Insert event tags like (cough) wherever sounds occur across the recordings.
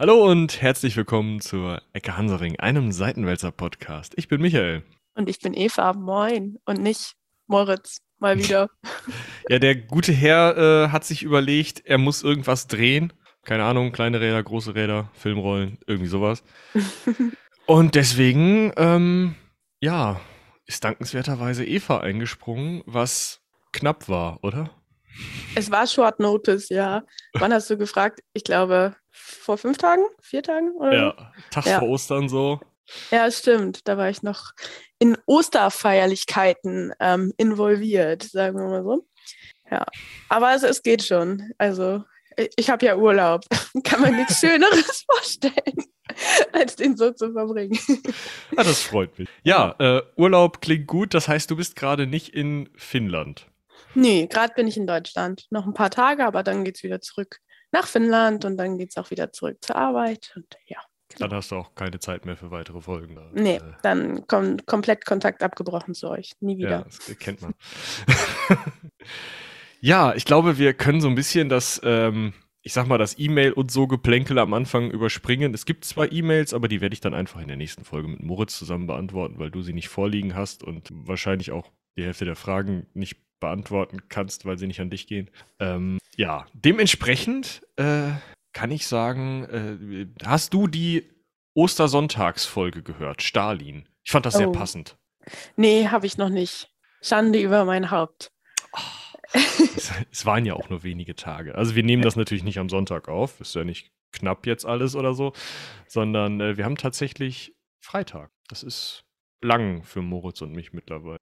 Hallo und herzlich willkommen zur Ecke Hansering, einem Seitenwälzer-Podcast. Ich bin Michael. Und ich bin Eva. Moin. Und nicht Moritz. Mal (laughs) wieder. ja, der gute Herr äh, hat sich überlegt, er muss irgendwas drehen. Keine Ahnung, kleine Räder, große Räder, Filmrollen, irgendwie sowas. (laughs) und deswegen, ähm, ja, ist dankenswerterweise Eva eingesprungen, was knapp war, oder? Es war Short Notice, ja. Wann hast du gefragt? Ich glaube, vor fünf Tagen, vier Tagen? Oder? Ja, Tag ja. vor Ostern so. Ja, stimmt. Da war ich noch in Osterfeierlichkeiten ähm, involviert, sagen wir mal so. Ja, aber es, es geht schon. Also ich habe ja Urlaub. (laughs) Kann man nichts (laughs) Schöneres (laughs) vorstellen, als den so zu verbringen. Ja, das freut mich. Ja, äh, Urlaub klingt gut. Das heißt, du bist gerade nicht in Finnland. Nee, gerade bin ich in Deutschland. Noch ein paar Tage, aber dann geht es wieder zurück nach Finnland und dann geht es auch wieder zurück zur Arbeit. Und ja. Genau. Dann hast du auch keine Zeit mehr für weitere Folgen. Da. Nee, äh, dann kommt komplett Kontakt abgebrochen zu euch. Nie wieder. Ja, das kennt man. (laughs) ja, ich glaube, wir können so ein bisschen das, ähm, ich sag mal, das E-Mail und so Geplänkel am Anfang überspringen. Es gibt zwar E-Mails, aber die werde ich dann einfach in der nächsten Folge mit Moritz zusammen beantworten, weil du sie nicht vorliegen hast und wahrscheinlich auch die Hälfte der Fragen nicht beantworten kannst, weil sie nicht an dich gehen. Ähm, ja, dementsprechend äh, kann ich sagen, äh, hast du die Ostersonntagsfolge gehört, Stalin? Ich fand das oh. sehr passend. Nee, habe ich noch nicht. Schande über mein Haupt. Oh, es, es, waren ja auch nur wenige Tage. Also wir nehmen das natürlich nicht am Sonntag auf, ist ja nicht knapp jetzt alles oder so, sondern äh, wir haben tatsächlich Freitag. Das ist lang für Moritz und mich mittlerweile.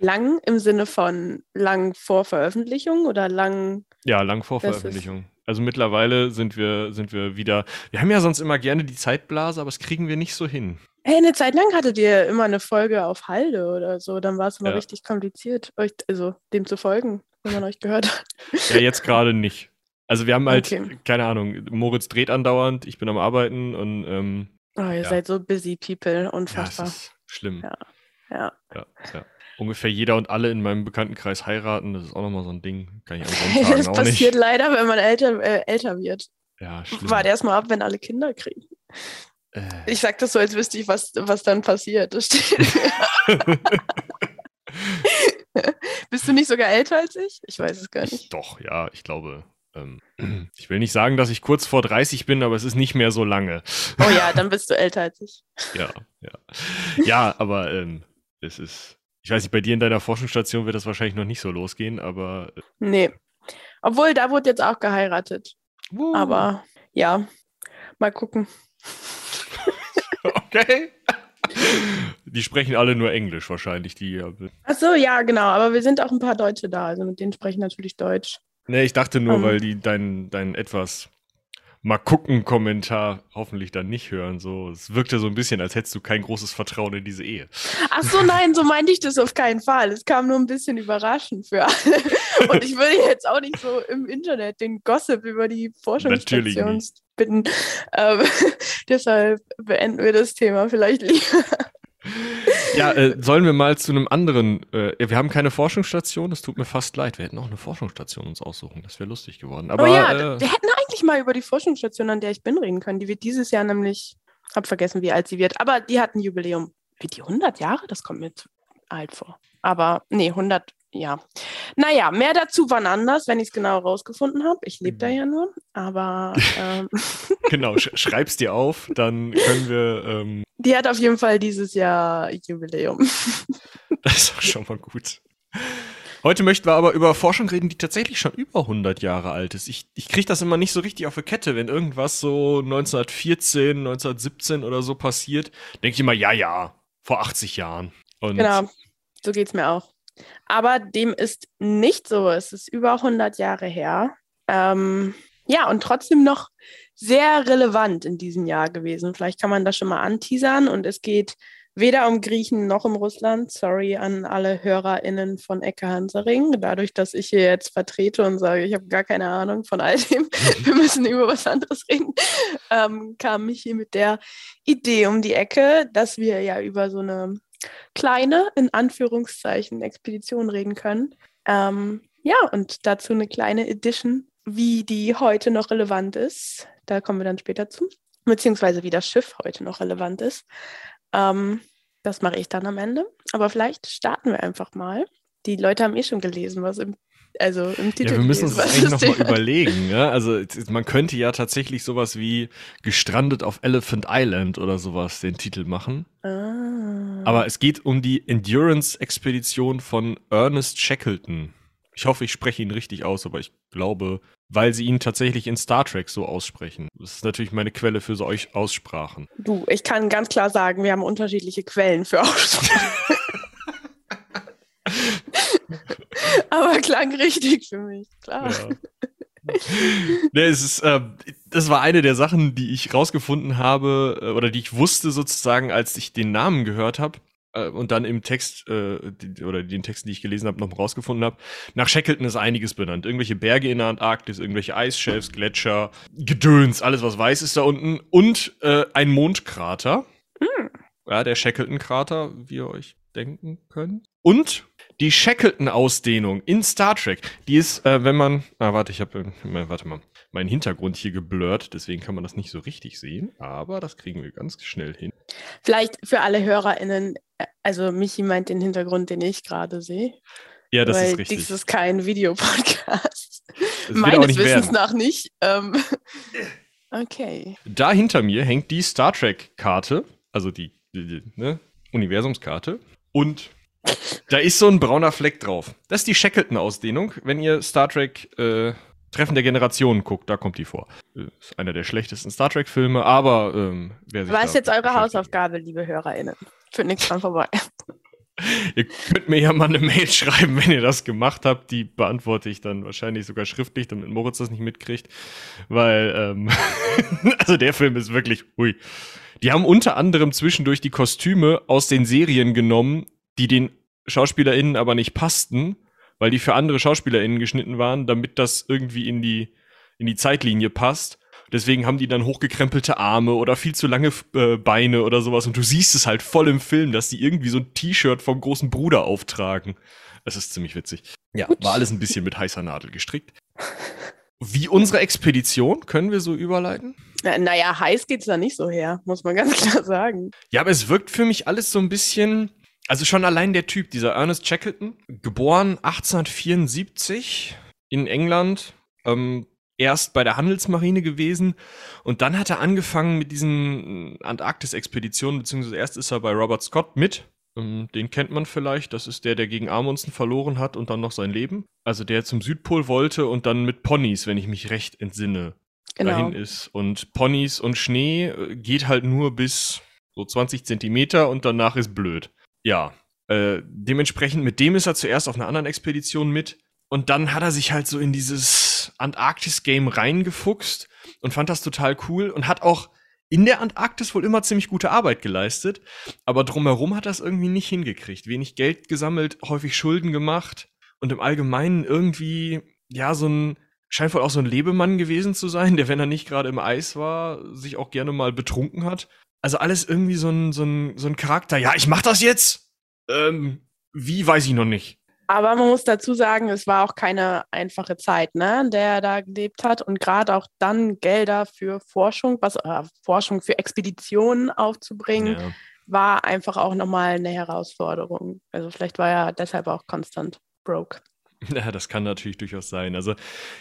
Lang im Sinne von lang vor Veröffentlichung oder lang? Ja, lang vor Veröffentlichung. Also mittlerweile sind wir, sind wir wieder. Wir haben ja sonst immer gerne die Zeitblase, aber das kriegen wir nicht so hin. Hey, eine Zeit lang hattet ihr immer eine Folge auf Halde oder so. Dann war es immer ja. richtig kompliziert, euch, also dem zu folgen, wenn man euch gehört hat. Ja, jetzt gerade nicht. Also wir haben halt, okay. keine Ahnung, Moritz dreht andauernd, ich bin am Arbeiten und ähm, Oh, ihr ja. seid so busy people, unfassbar. Ja, das ist schlimm. Ja. ja. ja, ja ungefähr jeder und alle in meinem Bekanntenkreis heiraten. Das ist auch nochmal so ein Ding. Kann ich an (laughs) Das passiert nicht. leider, wenn man älter, äh, älter wird. Ja, schlimm. Warte erstmal ab, wenn alle Kinder kriegen. Äh. Ich sag das so, als wüsste ich, was, was dann passiert. (laughs) Bist du nicht sogar älter als ich? Ich weiß es gar nicht. Doch, ja, ich glaube. Ähm, (clears throat) ich will nicht sagen, dass ich kurz vor 30 bin, aber es ist nicht mehr so lange. Oh ja, dann bist du älter als ich. (laughs) ja, ja. Ja, aber ähm, es ist ich weiß nicht, bei dir in deiner Forschungsstation wird das wahrscheinlich noch nicht so losgehen, aber. Äh, nee. Obwohl, da wurde jetzt auch geheiratet. Uh. Aber ja, mal gucken. (laughs) okay. Die sprechen alle nur Englisch wahrscheinlich, die. Ach so, ja, genau. Aber wir sind auch ein paar Deutsche da, also mit denen sprechen natürlich Deutsch. Nee, ich dachte nur, um. weil die dein, dein etwas mal gucken Kommentar hoffentlich dann nicht hören. So, es wirkte so ein bisschen, als hättest du kein großes Vertrauen in diese Ehe. Ach so, nein, so meinte ich das auf keinen Fall. Es kam nur ein bisschen überraschend für alle. Und ich würde jetzt auch nicht so im Internet den Gossip über die Forschungsstation bitten. Ähm, (laughs) deshalb beenden wir das Thema vielleicht lieber. Ja, äh, sollen wir mal zu einem anderen. Äh, wir haben keine Forschungsstation, das tut mir fast leid. Wir hätten auch eine Forschungsstation uns aussuchen. Das wäre lustig geworden. Aber, oh ja, äh, wir hätten eigentlich mal über die Forschungsstation, an der ich bin, reden können. Die wird dieses Jahr nämlich, hab vergessen, wie alt sie wird, aber die hat ein Jubiläum. Wird die 100 Jahre? Das kommt mir zu alt vor. Aber nee, 100, ja. Naja, mehr dazu wann anders, wenn ich es genau rausgefunden habe. Ich lebe da mhm. ja nur, aber. (laughs) Ähm. (laughs) genau, sch schreib's dir auf, dann können wir. Ähm die hat auf jeden Fall dieses Jahr Jubiläum. (laughs) das ist auch schon mal gut. Heute möchten wir aber über Forschung reden, die tatsächlich schon über 100 Jahre alt ist. Ich, ich kriege das immer nicht so richtig auf die Kette, wenn irgendwas so 1914, 1917 oder so passiert, denke ich immer, ja, ja, vor 80 Jahren. Und genau, so geht es mir auch. Aber dem ist nicht so. Es ist über 100 Jahre her. Ähm, ja, und trotzdem noch sehr relevant in diesem Jahr gewesen. Vielleicht kann man das schon mal anteasern. Und es geht weder um Griechen noch um Russland. Sorry an alle HörerInnen von Ecke Hansering. Dadurch, dass ich hier jetzt vertrete und sage, ich habe gar keine Ahnung von all dem, (laughs) wir müssen über was anderes reden, ähm, kam ich hier mit der Idee um die Ecke, dass wir ja über so eine kleine, in Anführungszeichen, Expedition reden können. Ähm, ja, und dazu eine kleine Edition, wie die heute noch relevant ist. Da kommen wir dann später zu. Beziehungsweise wie das Schiff heute noch relevant ist. Ähm, das mache ich dann am Ende. Aber vielleicht starten wir einfach mal. Die Leute haben eh schon gelesen, was im also im Titel. Ja, wir müssen uns das eigentlich nochmal überlegen. Ja? Also man könnte ja tatsächlich sowas wie Gestrandet auf Elephant Island oder sowas den Titel machen. Ah. Aber es geht um die Endurance-Expedition von Ernest Shackleton. Ich hoffe, ich spreche ihn richtig aus, aber ich glaube, weil sie ihn tatsächlich in Star Trek so aussprechen. Das ist natürlich meine Quelle für so euch Aussprachen. Du, ich kann ganz klar sagen, wir haben unterschiedliche Quellen für Aussprachen. (laughs) Aber klang richtig für mich, klar. Ja. nee, es ist, äh, das war eine der Sachen, die ich rausgefunden habe äh, oder die ich wusste sozusagen, als ich den Namen gehört habe und dann im Text äh, die, oder den Texten, die ich gelesen habe, noch rausgefunden habe. Nach Shackleton ist einiges benannt. Irgendwelche Berge in der Antarktis, irgendwelche Eisshelfs, Gletscher, Gedöns, alles was weiß ist da unten und äh, ein Mondkrater. Hm. Ja, der Shackleton-Krater, wie ihr euch denken könnt. Und die Shackleton-Ausdehnung in Star Trek, die ist, äh, wenn man, ah, warte, ich habe, äh, warte mal, meinen Hintergrund hier geblurrt, deswegen kann man das nicht so richtig sehen, aber das kriegen wir ganz schnell hin. Vielleicht für alle HörerInnen, äh, also Michi meint den Hintergrund, den ich gerade sehe. Ja, das ist richtig. Dies ist kein Videopodcast. (laughs) Meines Wissens werden. nach nicht. Ähm, (laughs) okay. Da hinter mir hängt die Star Trek-Karte, also die, die, die ne, Universumskarte. Und da ist so ein brauner Fleck drauf. Das ist die Shackleton-Ausdehnung. Wenn ihr Star Trek äh, Treffen der Generationen guckt, da kommt die vor. Ist einer der schlechtesten Star Trek-Filme, aber ähm, wer sich. Was ist jetzt eure Hausaufgabe, liebe HörerInnen? Führt nichts dran vorbei. (laughs) ihr könnt mir ja mal eine Mail (laughs) schreiben, wenn ihr das gemacht habt. Die beantworte ich dann wahrscheinlich sogar schriftlich, damit Moritz das nicht mitkriegt. Weil, ähm, (laughs) also der Film ist wirklich, hui. Die haben unter anderem zwischendurch die Kostüme aus den Serien genommen, die den SchauspielerInnen aber nicht passten, weil die für andere SchauspielerInnen geschnitten waren, damit das irgendwie in die, in die Zeitlinie passt. Deswegen haben die dann hochgekrempelte Arme oder viel zu lange äh, Beine oder sowas. Und du siehst es halt voll im Film, dass die irgendwie so ein T-Shirt vom großen Bruder auftragen. Es ist ziemlich witzig. Ja, war alles ein bisschen mit heißer Nadel gestrickt. Wie unsere Expedition, können wir so überleiten? Na, naja, heiß geht's da nicht so her, muss man ganz klar sagen. Ja, aber es wirkt für mich alles so ein bisschen. Also schon allein der Typ, dieser Ernest Shackleton, geboren 1874 in England, ähm, erst bei der Handelsmarine gewesen und dann hat er angefangen mit diesen Antarktis-Expeditionen, beziehungsweise erst ist er bei Robert Scott mit ähm, den kennt man vielleicht. Das ist der, der gegen Amundsen verloren hat und dann noch sein Leben. Also der zum Südpol wollte und dann mit Ponys, wenn ich mich recht entsinne, genau. dahin ist. Und Ponys und Schnee äh, geht halt nur bis so 20 Zentimeter und danach ist blöd. Ja, äh, dementsprechend mit dem ist er zuerst auf einer anderen Expedition mit. Und dann hat er sich halt so in dieses Antarktis-Game reingefuchst und fand das total cool und hat auch in der Antarktis wohl immer ziemlich gute Arbeit geleistet, aber drumherum hat das irgendwie nicht hingekriegt. Wenig Geld gesammelt, häufig Schulden gemacht und im Allgemeinen irgendwie, ja, so ein, scheint wohl auch so ein Lebemann gewesen zu sein, der, wenn er nicht gerade im Eis war, sich auch gerne mal betrunken hat. Also alles irgendwie so ein, so ein, so ein Charakter. Ja, ich mach das jetzt! Ähm, wie, weiß ich noch nicht. Aber man muss dazu sagen, es war auch keine einfache Zeit, ne, in der er da gelebt hat. Und gerade auch dann Gelder für Forschung, was äh, Forschung für Expeditionen aufzubringen, ja. war einfach auch nochmal eine Herausforderung. Also vielleicht war er deshalb auch konstant broke. (laughs) Ja, das kann natürlich durchaus sein. Also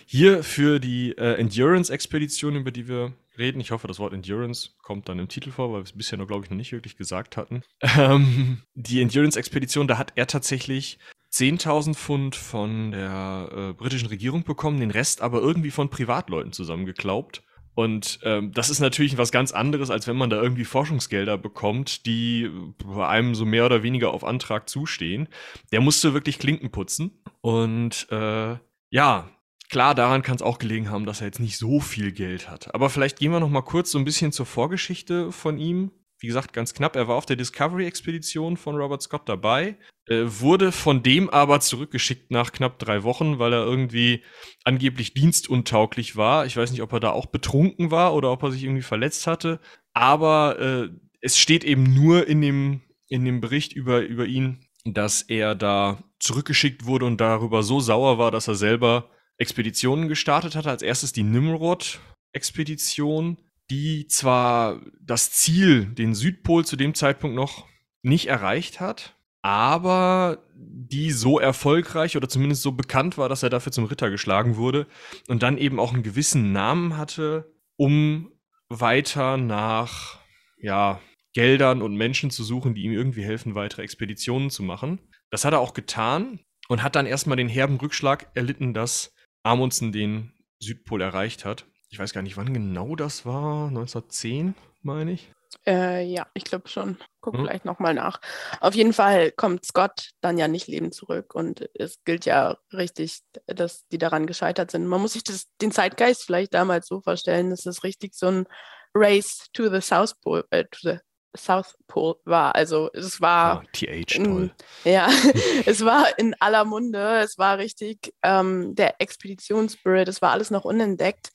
hier für die äh, Endurance-Expedition, über die wir reden, ich hoffe, das Wort Endurance kommt dann im Titel vor, weil wir es bisher noch, glaube ich, noch nicht wirklich gesagt hatten. (laughs) Ähm, die Endurance-Expedition, da hat er tatsächlich 10.000 Pfund von der äh, britischen Regierung bekommen, den Rest aber irgendwie von Privatleuten zusammengeklaubt. Und ähm, das ist natürlich was ganz anderes, als wenn man da irgendwie Forschungsgelder bekommt, die bei einem so mehr oder weniger auf Antrag zustehen. Der musste wirklich Klinken putzen. Und äh, ja, klar, daran kann es auch gelegen haben, dass er jetzt nicht so viel Geld hat. Aber vielleicht gehen wir noch mal kurz so ein bisschen zur Vorgeschichte von ihm wie gesagt, ganz knapp. Er war auf der Discovery-Expedition von Robert Scott dabei, äh, wurde von dem aber zurückgeschickt nach knapp drei Wochen, weil er irgendwie angeblich dienstuntauglich war. Ich weiß nicht, ob er da auch betrunken war oder ob er sich irgendwie verletzt hatte. Aber äh, es steht eben nur in dem, in dem Bericht über, über ihn, dass er da zurückgeschickt wurde und darüber so sauer war, dass er selber Expeditionen gestartet hatte. Als erstes die Nimrod, Suchexpedition, die zwar das Ziel, den Südpol zu dem Zeitpunkt noch nicht erreicht hat, aber die so erfolgreich oder zumindest so bekannt war, dass er dafür zum Ritter geschlagen wurde und dann eben auch einen gewissen Namen hatte, um weiter nach ja, Geldern und Menschen zu suchen, die ihm irgendwie helfen, weitere Expeditionen zu machen. Das hat er auch getan und hat dann erstmal den herben Rückschlag erlitten, dass Amundsen den Südpol erreicht hat. Ich weiß gar nicht, wann genau das war. 1910, meine ich. Äh, ja, ich glaube schon. Guck hm. vielleicht nochmal nach. Auf jeden Fall kommt Scott dann ja nicht lebend zurück und es gilt ja richtig, dass die daran gescheitert sind. Man muss sich das, den Zeitgeist vielleicht damals so vorstellen, dass es richtig so ein Race to the South Pole, äh, to the South Pole war. Also es war. Oh, TH, toll. (laughs) ja, (laughs) es war in aller Munde. Es war richtig ähm, der Expeditionsspirit. Es war alles noch unentdeckt.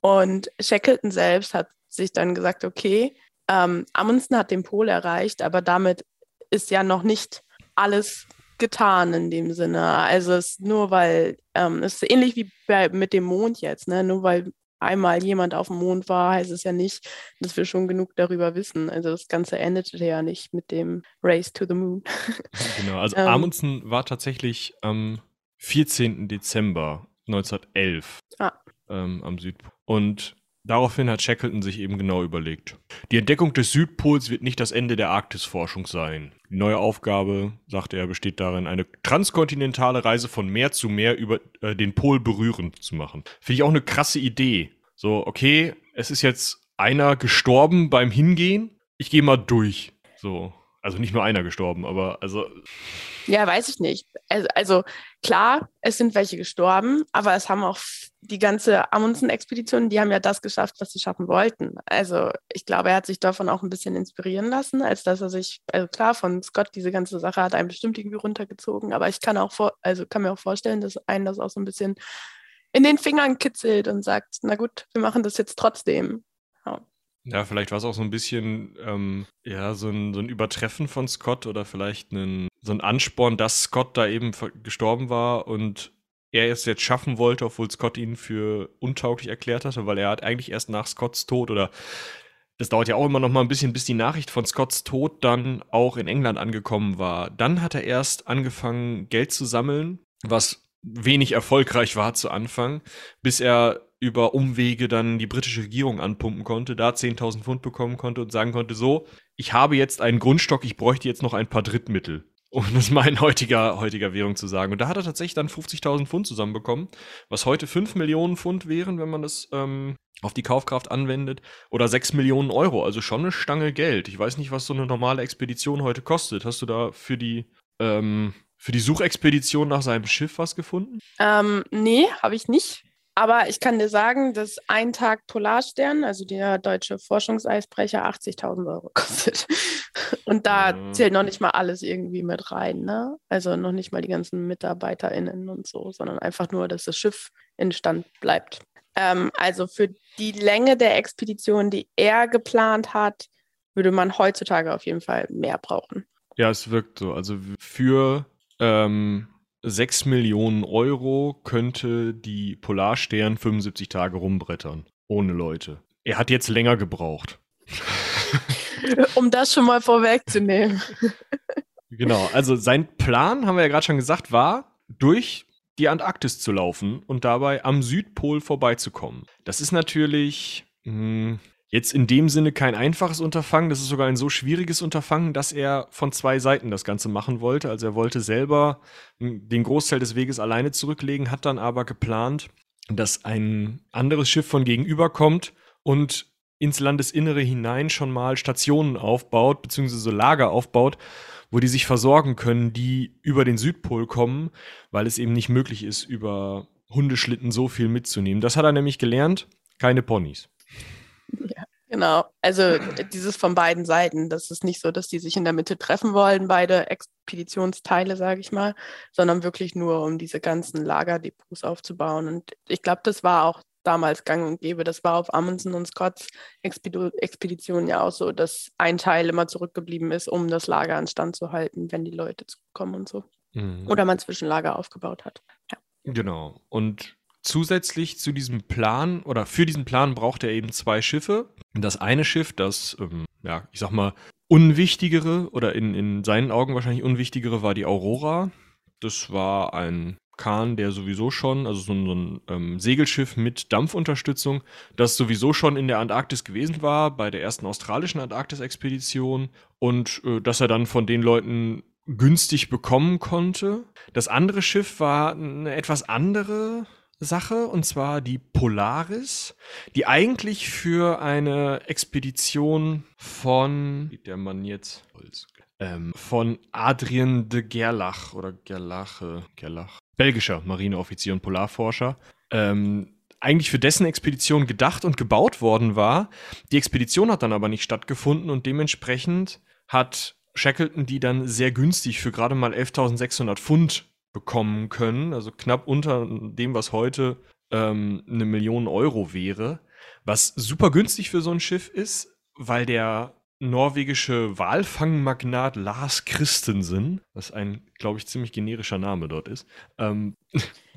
Und Shackleton selbst hat sich dann gesagt, okay, ähm, Amundsen hat den Pol erreicht, aber damit ist ja noch nicht alles getan in dem Sinne. Also es ist nur weil, ähm, es ist ähnlich wie bei, mit dem Mond jetzt, ne? nur weil einmal jemand auf dem Mond war, heißt es ja nicht, dass wir schon genug darüber wissen. Also das Ganze endete ja nicht mit dem Race to the Moon. (laughs) Genau, also ähm, Amundsen war tatsächlich am 14. Dezember 1911 ah. ähm, am Südpol. Und Daraufhin hat Shackleton sich eben genau überlegt. Die Entdeckung des Südpols wird nicht das Ende der Arktisforschung sein. Die neue Aufgabe, sagte er, besteht darin, eine transkontinentale Reise von Meer zu Meer über äh, den Pol berührend zu machen. Finde ich auch eine krasse Idee. So, okay, es ist jetzt einer gestorben beim Hingehen. Ich gehe mal durch. So. Also nicht nur einer gestorben, aber also. Ja, weiß ich nicht. Also, also klar, es sind welche gestorben, aber es haben auch die ganze Amundsen-Expedition, die haben ja das geschafft, was sie schaffen wollten. Also ich glaube, er hat sich davon auch ein bisschen inspirieren lassen, als dass er sich, also klar, von Scott diese ganze Sache hat einen bestimmt irgendwie runtergezogen, aber ich kann auch vor, also kann mir auch vorstellen, dass einen das auch so ein bisschen in den Fingern kitzelt und sagt, na gut, wir machen das jetzt trotzdem. Ja. Vielleicht war es auch so ein bisschen, ähm, ja, so ein, so ein Übertreffen von Scott oder vielleicht ein, so ein Ansporn, dass Scott da eben gestorben war und er es jetzt schaffen wollte, obwohl Scott ihn für untauglich erklärt hatte, weil er hat eigentlich erst nach Scotts Tod oder das dauert ja auch immer noch mal ein bisschen, bis die Nachricht von Scotts Tod dann auch in England angekommen war. Dann hat er erst angefangen, Geld zu sammeln, was wenig erfolgreich war zu Anfang, bis er über Umwege dann die britische Regierung anpumpen konnte, da 10.000 Pfund bekommen konnte und sagen konnte, so, ich habe jetzt einen Grundstock, ich bräuchte jetzt noch ein paar Drittmittel. Um das (laughs) mal in heutiger, heutiger Währung zu sagen. Und da hat er tatsächlich dann 50.000 Pfund zusammenbekommen, was heute 5 Millionen Pfund wären, wenn man das ähm, auf die Kaufkraft anwendet, oder 6 Millionen Euro, also schon eine Stange Geld. Ich weiß nicht, was so eine normale Expedition heute kostet. Hast du da für die, ähm, für die Suchexpedition nach seinem Schiff was gefunden? Ähm, nee, habe ich nicht. Aber ich kann dir sagen, dass ein Tag Polarstern, also der deutsche Forschungseisbrecher, 80.000 Euro (laughs) kostet. Und da ja. zählt noch nicht mal alles irgendwie mit rein. Ne? Also noch nicht mal die ganzen MitarbeiterInnen und so, sondern einfach nur, dass das Schiff in Stand bleibt. Ähm, also für die Länge der Expedition, die er geplant hat, würde man heutzutage auf jeden Fall mehr brauchen. Ja, es wirkt so. Also für ähm 6 Millionen Euro könnte die Polarstern 75 Tage rumbrettern. Ohne Leute. Er hat jetzt länger gebraucht. (laughs) um das schon mal vorwegzunehmen. genau, also sein Plan, haben wir ja gerade schon gesagt, war, durch die Antarktis zu laufen und dabei am Südpol vorbeizukommen. Das ist natürlich mh, hm, Jetzt in dem Sinne kein einfaches Unterfangen, das ist sogar ein so schwieriges Unterfangen, dass er von zwei Seiten das Ganze machen wollte. Also er wollte selber den Großteil des Weges alleine zurücklegen, hat dann aber geplant, dass ein anderes Schiff von gegenüber kommt und ins Landesinnere hinein schon mal Stationen aufbaut, beziehungsweise Lager aufbaut, wo die sich versorgen können, die über den Südpol kommen, weil es eben nicht möglich ist, über Hundeschlitten so viel mitzunehmen. Das hat er nämlich gelernt, keine Ponys. (laughs) Ja, genau. Also dieses von beiden Seiten. Das ist nicht so, dass die sich in der Mitte treffen wollen, beide Expeditionsteile, sage ich mal, sondern wirklich nur, um diese ganzen Lagerdepots aufzubauen. Und ich glaube, das war auch damals gang und gäbe. Das war auf Amundsen und Scotts Expedition ja auch so, dass ein Teil immer zurückgeblieben ist, um das Lager an Stand zu halten, wenn die Leute zurückkommen und so. Mhm. Oder man Zwischenlager aufgebaut hat. Ja. Genau. Und zusätzlich zu diesem Plan oder für diesen Plan braucht er eben zwei Schiffe. Das eine Schiff, das, ähm, ja, ich sag mal, unwichtigere oder in, in seinen Augen wahrscheinlich unwichtigere war die Aurora. Das war ein Kahn, der sowieso schon, also so ein, so ein ähm, Segelschiff mit Dampfunterstützung, das sowieso schon in der Antarktis gewesen war, bei der ersten australischen Antarktis-Expedition und äh, dass er dann von den Leuten günstig bekommen konnte. Das andere Schiff war eine etwas andere Sache, und zwar die Polaris, die eigentlich für eine Expedition von, wie der Mann jetzt, ähm, von Adrien de Gerlach oder Gerlache, Gerlach, belgischer Marineoffizier und Polarforscher, ähm, eigentlich für dessen Expedition gedacht und gebaut worden war. Die Expedition hat dann aber nicht stattgefunden und dementsprechend hat Shackleton die dann sehr günstig für gerade mal 11.600 Pfund bekommen können, also knapp unter dem, was heute ähm, eine Million Euro wäre, was super günstig für so ein Schiff ist, weil der norwegische Walfangmagnat Lars Christensen, was ein, glaube ich, ziemlich generischer Name dort ist, ähm,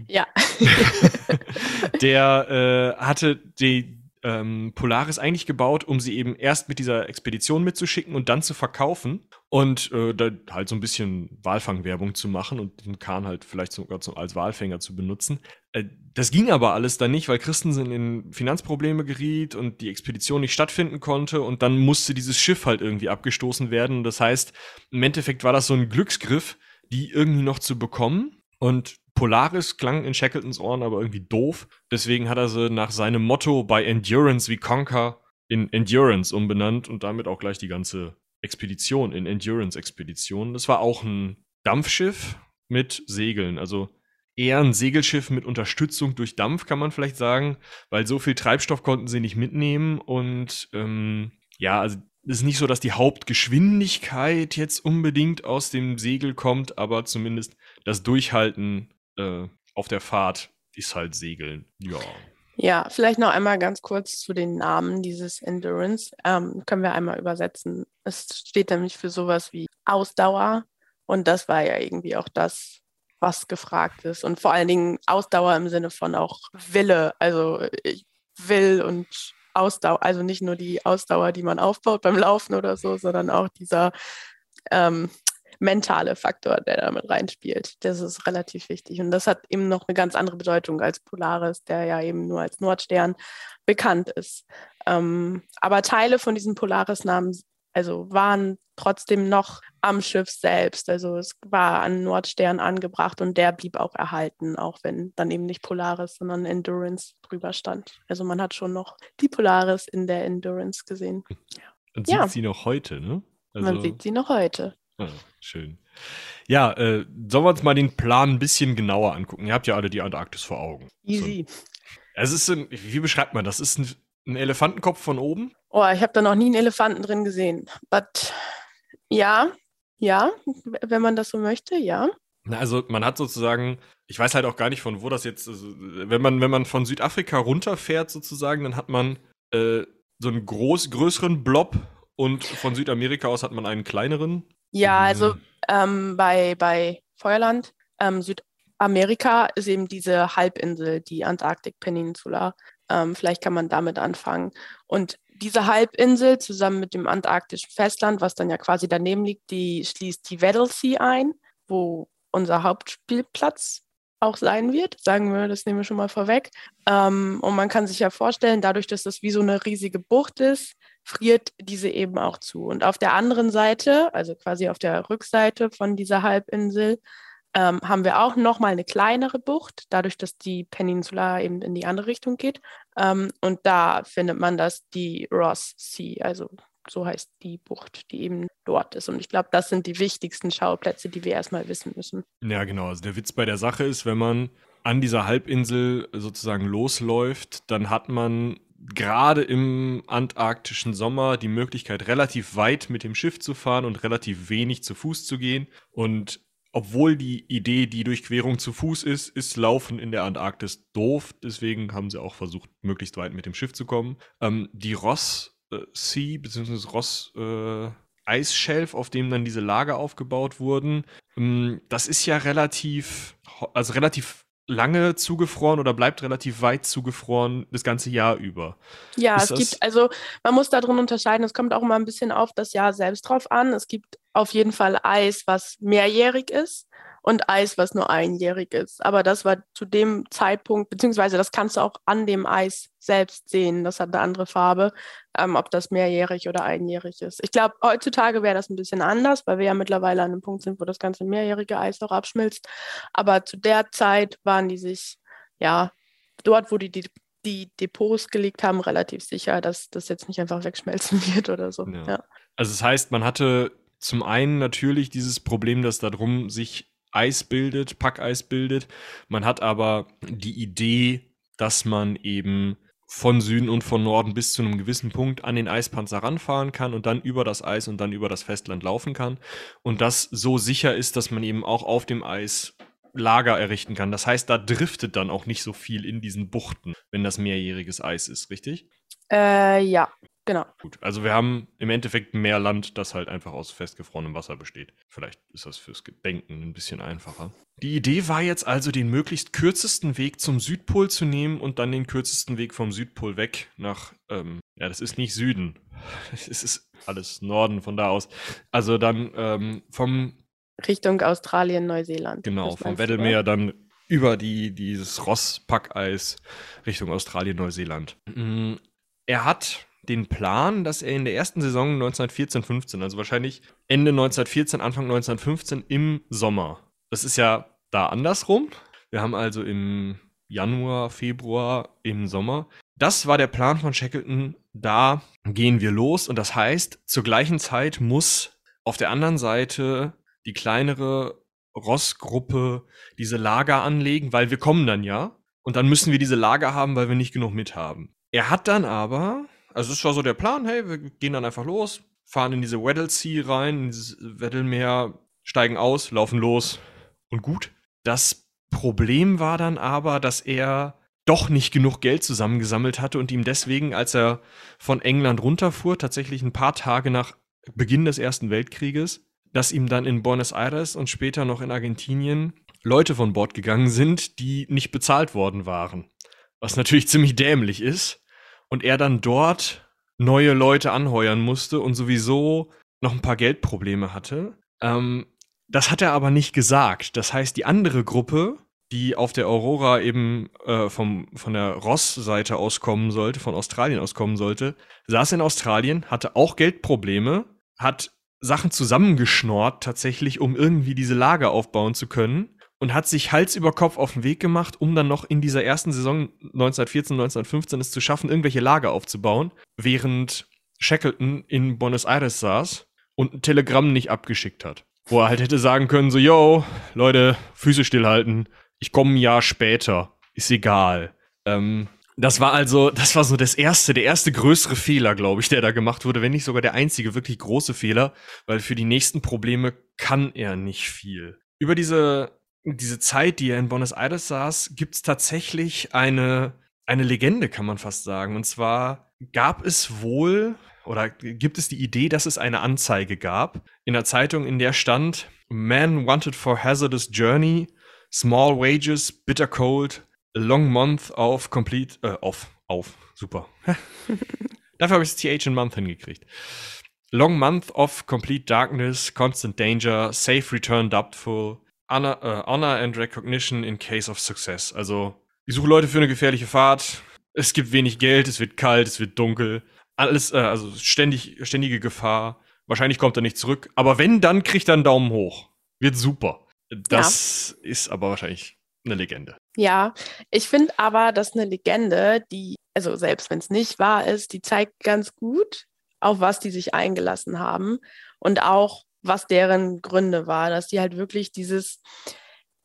ja. (laughs) der äh, hatte die ähm, Polaris eigentlich gebaut, um sie eben erst mit dieser Expedition mitzuschicken und dann zu verkaufen und äh, da halt so ein bisschen Walfangwerbung zu machen und den Kahn halt vielleicht sogar zum, als Walfänger zu benutzen. Äh, das ging aber alles dann nicht, weil Christensen in Finanzprobleme geriet und die Expedition nicht stattfinden konnte und dann musste dieses Schiff halt irgendwie abgestoßen werden. Das heißt, im Endeffekt war das so ein Glücksgriff, die irgendwie noch zu bekommen. Und Polaris klang in Shackletons Ohren aber irgendwie doof. Deswegen hat er sie nach seinem Motto bei Endurance wie Conquer in Endurance umbenannt und damit auch gleich die ganze Expedition, in Endurance-Expeditionen. Das war auch ein Dampfschiff mit Segeln. Also eher ein Segelschiff mit Unterstützung durch Dampf, kann man vielleicht sagen, weil so viel Treibstoff konnten sie nicht mitnehmen. Und ähm, ja, also es ist nicht so, dass die Hauptgeschwindigkeit jetzt unbedingt aus dem Segel kommt, aber zumindest das Durchhalten äh, auf der Fahrt ist halt Segeln. Ja. Ja, vielleicht noch einmal ganz kurz zu den Namen dieses Endurance. Ähm, können wir einmal übersetzen. Es steht nämlich für sowas wie Ausdauer und das war ja irgendwie auch das, was gefragt ist. Und vor allen Dingen Ausdauer im Sinne von auch Wille. Also ich will und Ausdauer, also nicht nur die Ausdauer, die man aufbaut beim Laufen oder so, sondern auch dieser ähm, mentale Faktor, der damit reinspielt. Das ist relativ wichtig. Und das hat eben noch eine ganz andere Bedeutung als Polaris, der ja eben nur als Nordstern bekannt ist. Ähm, aber Teile von diesem Polaris-Namen also waren trotzdem noch am Schiff selbst. Also es war an Nordstern angebracht und der blieb auch erhalten, auch wenn dann eben nicht Polaris, sondern Endurance drüber stand. Also man hat schon noch die Polaris in der Endurance gesehen. Ja. Und sieht ja. sie noch heute, ne? Also, man sieht sie noch heute. Ah, schön. Ja, äh, sollen wir uns mal den Plan ein bisschen genauer angucken? Ihr habt ja alle die Antarktis vor Augen. Easy. So. Es ist ein, wie beschreibt man das? Ist ein, ein Elefantenkopf von oben? Oh, ich habe da noch nie einen Elefanten drin gesehen. But ja, ja, wenn man das so möchte, ja. Also man hat sozusagen, ich weiß halt auch gar nicht von wo das jetzt, also, wenn man wenn man von Südafrika runterfährt sozusagen, dann hat man äh, so einen groß größeren Blob und von Südamerika aus hat man einen kleineren. Ja, also ähm, bei, bei Feuerland, ähm, Südamerika ist eben diese Halbinsel, die Antarktik Peninsula. Ähm, vielleicht kann man damit anfangen. Und diese Halbinsel zusammen mit dem antarktischen Festland, was dann ja quasi daneben liegt, die schließt die Weddell Sea ein, wo unser Hauptspielplatz auch sein wird. Sagen wir, das nehmen wir schon mal vorweg. Ähm, und man kann sich ja vorstellen, dadurch, dass das wie so eine riesige Bucht ist, friert diese eben auch zu. Und auf der anderen Seite, also quasi auf der Rückseite von dieser Halbinsel, ähm, haben wir auch nochmal eine kleinere Bucht, dadurch, dass die Peninsula eben in die andere Richtung geht. Ähm, und da findet man das die Ross Sea, also so heißt die Bucht, die eben dort ist. Und ich glaube, das sind die wichtigsten Schauplätze, die wir erstmal wissen müssen. Ja, genau. Also der Witz bei der Sache ist, wenn man an dieser Halbinsel sozusagen losläuft, dann hat man gerade im antarktischen Sommer die Möglichkeit, relativ weit mit dem Schiff zu fahren und relativ wenig zu Fuß zu gehen. Und obwohl die Idee, die Durchquerung zu Fuß ist, ist Laufen in der Antarktis doof. Deswegen haben sie auch versucht, möglichst weit mit dem Schiff zu kommen. Ähm, die Ross äh, Sea, beziehungsweise Ross äh, Eisschelf, auf dem dann diese Lager aufgebaut wurden, ähm, das ist ja relativ, also relativ lange zugefroren oder bleibt relativ weit zugefroren das ganze Jahr über. Ja, ist es gibt, also man muss da drin unterscheiden, es kommt auch immer ein bisschen auf das Jahr selbst drauf an. Es gibt auf jeden Fall Eis, was mehrjährig ist und Eis, was nur einjährig ist. Aber das war zu dem Zeitpunkt, beziehungsweise das kannst du auch an dem Eis selbst sehen. Das hat eine andere Farbe, ähm, ob das mehrjährig oder einjährig ist. Ich glaube, heutzutage wäre das ein bisschen anders, weil wir ja mittlerweile an einem Punkt sind, wo das ganze mehrjährige Eis auch abschmilzt. Aber zu der Zeit waren die sich, ja, dort, wo die, die die Depots gelegt haben, relativ sicher, dass das jetzt nicht einfach wegschmelzen (laughs) wird oder so. Ja. Ja. Also das heißt, man hatte zum einen natürlich dieses Problem, dass darum sich Eis bildet, Packeis bildet. Man hat aber die Idee, dass man eben von Süden und von Norden bis zu einem gewissen Punkt an den Eispanzer ranfahren kann und dann über das Eis und dann über das Festland laufen kann. Und das so sicher ist, dass man eben auch auf dem Eis Lager errichten kann. Das heißt, da driftet dann auch nicht so viel in diesen Buchten, wenn das mehrjähriges Eis ist, richtig? Äh, ja, Genau. Gut, also wir haben im Endeffekt mehr Land, das halt einfach aus festgefrorenem Wasser besteht. Vielleicht ist das fürs Denken ein bisschen einfacher. Die Idee war jetzt also, den möglichst kürzesten Weg zum Südpol zu nehmen und dann den kürzesten Weg vom Südpol weg nach, ähm, ja, das ist nicht Süden. (laughs) Es ist alles Norden von da aus. Also dann ähm, vom Richtung Australien, Neuseeland. Genau, vom Weddellmeer dann über die, dieses Ross-Packeis Richtung Australien, Neuseeland. Mm, er hat den Plan, dass er in der ersten Saison 1914-15, also wahrscheinlich Ende 1914, Anfang 1915 im Sommer. Das ist ja da andersrum. Wir haben also im Januar, Februar, im Sommer. Das war der Plan von Shackleton. Da gehen wir los und das heißt, zur gleichen Zeit muss auf der anderen Seite die kleinere Rossgruppe diese Lager anlegen, weil wir kommen dann ja. Und dann müssen wir diese Lager haben, weil wir nicht genug mit haben. Er hat dann aber also es war so der Plan, hey, wir gehen dann einfach los, fahren in diese Weddell Sea rein, in dieses Weddellmeer, steigen aus, laufen los und gut. Das Problem war dann aber, dass er doch nicht genug Geld zusammengesammelt hatte und ihm deswegen, als er von England runterfuhr, tatsächlich ein paar Tage nach Beginn des Ersten Weltkrieges, dass ihm dann in Buenos Aires und später noch in Argentinien Leute von Bord gegangen sind, die nicht bezahlt worden waren. Was natürlich ziemlich dämlich ist und er dann dort neue Leute anheuern musste und sowieso noch ein paar Geldprobleme hatte. Ähm, das hat er aber nicht gesagt. Das heißt, die andere Gruppe, die auf der Aurora eben äh, vom, von der Ross-Seite auskommen sollte, von Australien auskommen sollte, saß in Australien, hatte auch Geldprobleme, hat Sachen zusammengeschnort tatsächlich, um irgendwie diese Lager aufbauen zu können und hat sich Hals über Kopf auf den Weg gemacht, um dann noch in dieser ersten Saison 1914, 1915 es zu schaffen, irgendwelche Lager aufzubauen, während Shackleton in Buenos Aires saß und ein Telegramm nicht abgeschickt hat. Wo er halt hätte sagen können, so, yo, Leute, Füße stillhalten, ich komme ein Jahr später, ist egal. Ähm, das war also, das war so das erste, der erste größere Fehler, glaube ich, der da gemacht wurde, wenn nicht sogar der einzige wirklich große Fehler, weil für die nächsten Probleme kann er nicht viel. Über diese diese Zeit, die er in Buenos Aires saß, gibt es tatsächlich eine, eine Legende, kann man fast sagen. Und zwar gab es wohl oder gibt es die Idee, dass es eine Anzeige gab in der Zeitung, in der stand Man wanted for hazardous journey, small wages, bitter cold, a long month of complete äh, auf auf super. (laughs) Dafür habe ich das TH in Month hingekriegt. Long month of complete darkness, constant danger, safe return doubtful, honor, uh, honor and recognition in case of success. Also, ich suche Leute für eine gefährliche Fahrt. Es gibt wenig Geld, es wird kalt, es wird dunkel. Alles, äh, also ständig, ständige Gefahr. Wahrscheinlich kommt er nicht zurück. Aber wenn, dann kriegt er einen Daumen hoch. Wird super. Das ja. ist aber wahrscheinlich eine Legende. Ja, ich finde aber, dass eine Legende, die, also selbst wenn es nicht wahr ist, die zeigt ganz gut, auf was die sich eingelassen haben und auch, was deren Gründe war, dass die halt wirklich dieses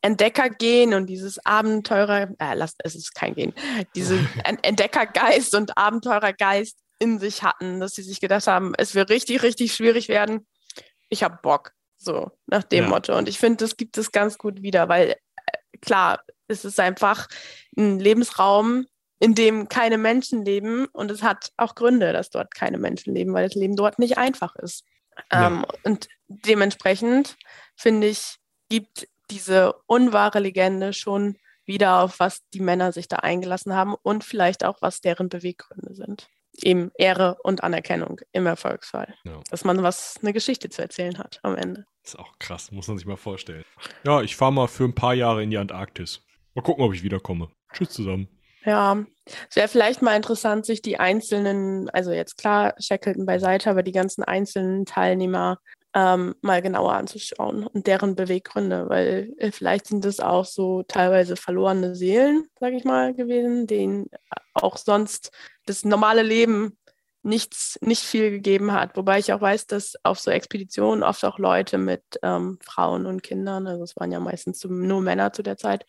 Entdeckergehen und dieses Abenteurer, äh, lasst, es ist kein Gehen, diese (laughs) Entdeckergeist und Abenteurergeist in sich hatten, dass sie sich gedacht haben, es wird richtig, richtig schwierig werden. Ich habe Bock, so nach dem ja. Motto. Und ich finde, das gibt es ganz gut wieder, weil äh, klar, es ist einfach ein Lebensraum, in dem keine Menschen leben und es hat auch Gründe, dass dort keine Menschen leben, weil das Leben dort nicht einfach ist. Ja. Ähm, und dementsprechend, finde ich, gibt diese unwahre Legende schon wieder, auf was die Männer sich da eingelassen haben und vielleicht auch, was deren Beweggründe sind. Eben Ehre und Anerkennung im Erfolgsfall. Ja. Dass man was, eine Geschichte zu erzählen hat am Ende. Ist auch krass, muss man sich mal vorstellen. Ja, ich fahre mal für ein paar Jahre in die Antarktis. Mal gucken, ob ich wiederkomme. Tschüss zusammen. Ja, es wäre vielleicht mal interessant, sich die einzelnen, also jetzt klar, Shackleton beiseite, aber die ganzen einzelnen Teilnehmer ähm, mal genauer anzuschauen und deren Beweggründe, weil äh, vielleicht sind es auch so teilweise verlorene Seelen, sage ich mal, gewesen, denen auch sonst das normale Leben nichts, nicht viel gegeben hat. Wobei ich auch weiß, dass auf so Expeditionen oft auch Leute mit ähm, Frauen und Kindern, also es waren ja meistens nur Männer zu der Zeit,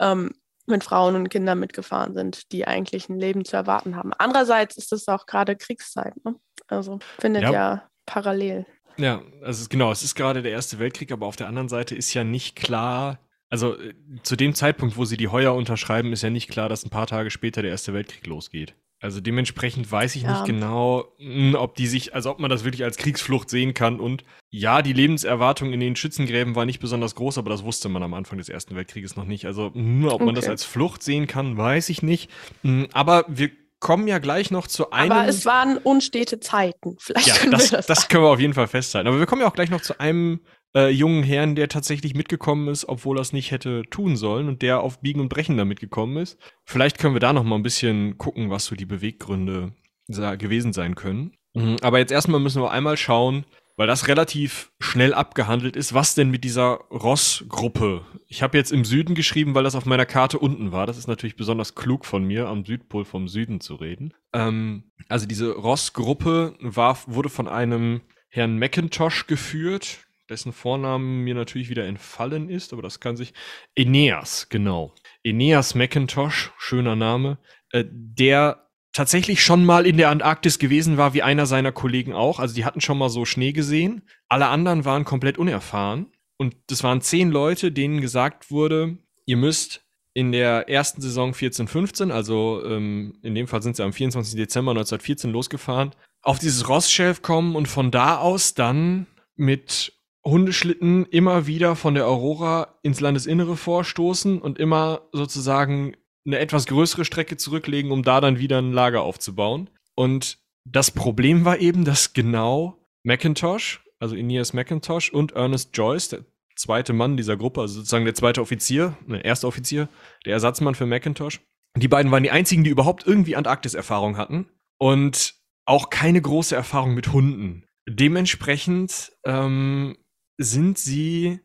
ähm, mit Frauen und Kindern mitgefahren sind, die eigentlich ein Leben zu erwarten haben. Andererseits ist es auch gerade Kriegszeit. Ne? Also findet ja. ja parallel ja, also genau, es ist gerade der Erste Weltkrieg, aber auf der anderen Seite ist ja nicht klar, also äh, zu dem Zeitpunkt, wo sie die Heuer unterschreiben, ist ja nicht klar, dass ein paar Tage später der Erste Weltkrieg losgeht. Also dementsprechend weiß ich ja. nicht genau, hm, ob die sich, also ob man das wirklich als Kriegsflucht sehen kann. Und ja, die Lebenserwartung in den Schützengräben war nicht besonders groß, aber das wusste man am Anfang des Ersten Weltkrieges noch nicht. Also hm, ob man das als Flucht sehen kann, weiß ich nicht. Hm, aber wir kommen ja gleich noch zu einem. Aber es waren unstete Zeiten. Vielleicht ja, können das, wir das, das können wir auf jeden Fall festhalten. Aber wir kommen ja auch gleich noch zu einem äh, jungen Herrn, der tatsächlich mitgekommen ist, obwohl er es nicht hätte tun sollen und der auf Biegen und Brechen da mitgekommen ist. Vielleicht können wir da noch mal ein bisschen gucken, was so die Beweggründe gewesen sein können. Mhm, aber jetzt erstmal müssen wir einmal schauen, weil das relativ schnell abgehandelt ist. Was denn mit dieser Ross-Gruppe? Ich habe jetzt im Süden geschrieben, weil das auf meiner Karte unten war. Das ist natürlich besonders klug von mir, am Südpol vom Süden zu reden. Ähm, also diese Ross-Gruppe wurde von einem Herrn McIntosh geführt, dessen Vornamen mir natürlich wieder entfallen ist, aber das kann sich. Aeneas, genau. Aeneas McIntosh, schöner Name, äh, der tatsächlich schon mal in der Antarktis gewesen war, wie einer seiner Kollegen auch. Also die hatten schon mal so Schnee gesehen. Alle anderen waren komplett unerfahren. Und das waren zehn Leute, denen gesagt wurde, ihr müsst in der ersten Saison 14-15, also ähm, in dem Fall sind sie am 24. Dezember 1914 losgefahren, auf dieses Ross-Shelf kommen und von da aus dann mit Hundeschlitten immer wieder von der Aurora ins Landesinnere vorstoßen und immer sozusagen eine etwas größere Strecke zurücklegen, um da dann wieder ein Lager aufzubauen. Und das Problem war eben, dass genau Macintosh, also Aeneas Macintosh und Ernest Joyce, der zweite Mann dieser Gruppe, also sozusagen der zweite Offizier, der ne, erste Offizier, der Ersatzmann für Macintosh, die beiden waren die einzigen, die überhaupt irgendwie Antarktis-Erfahrung hatten und auch keine große Erfahrung mit Hunden. Dementsprechend ähm, sind sie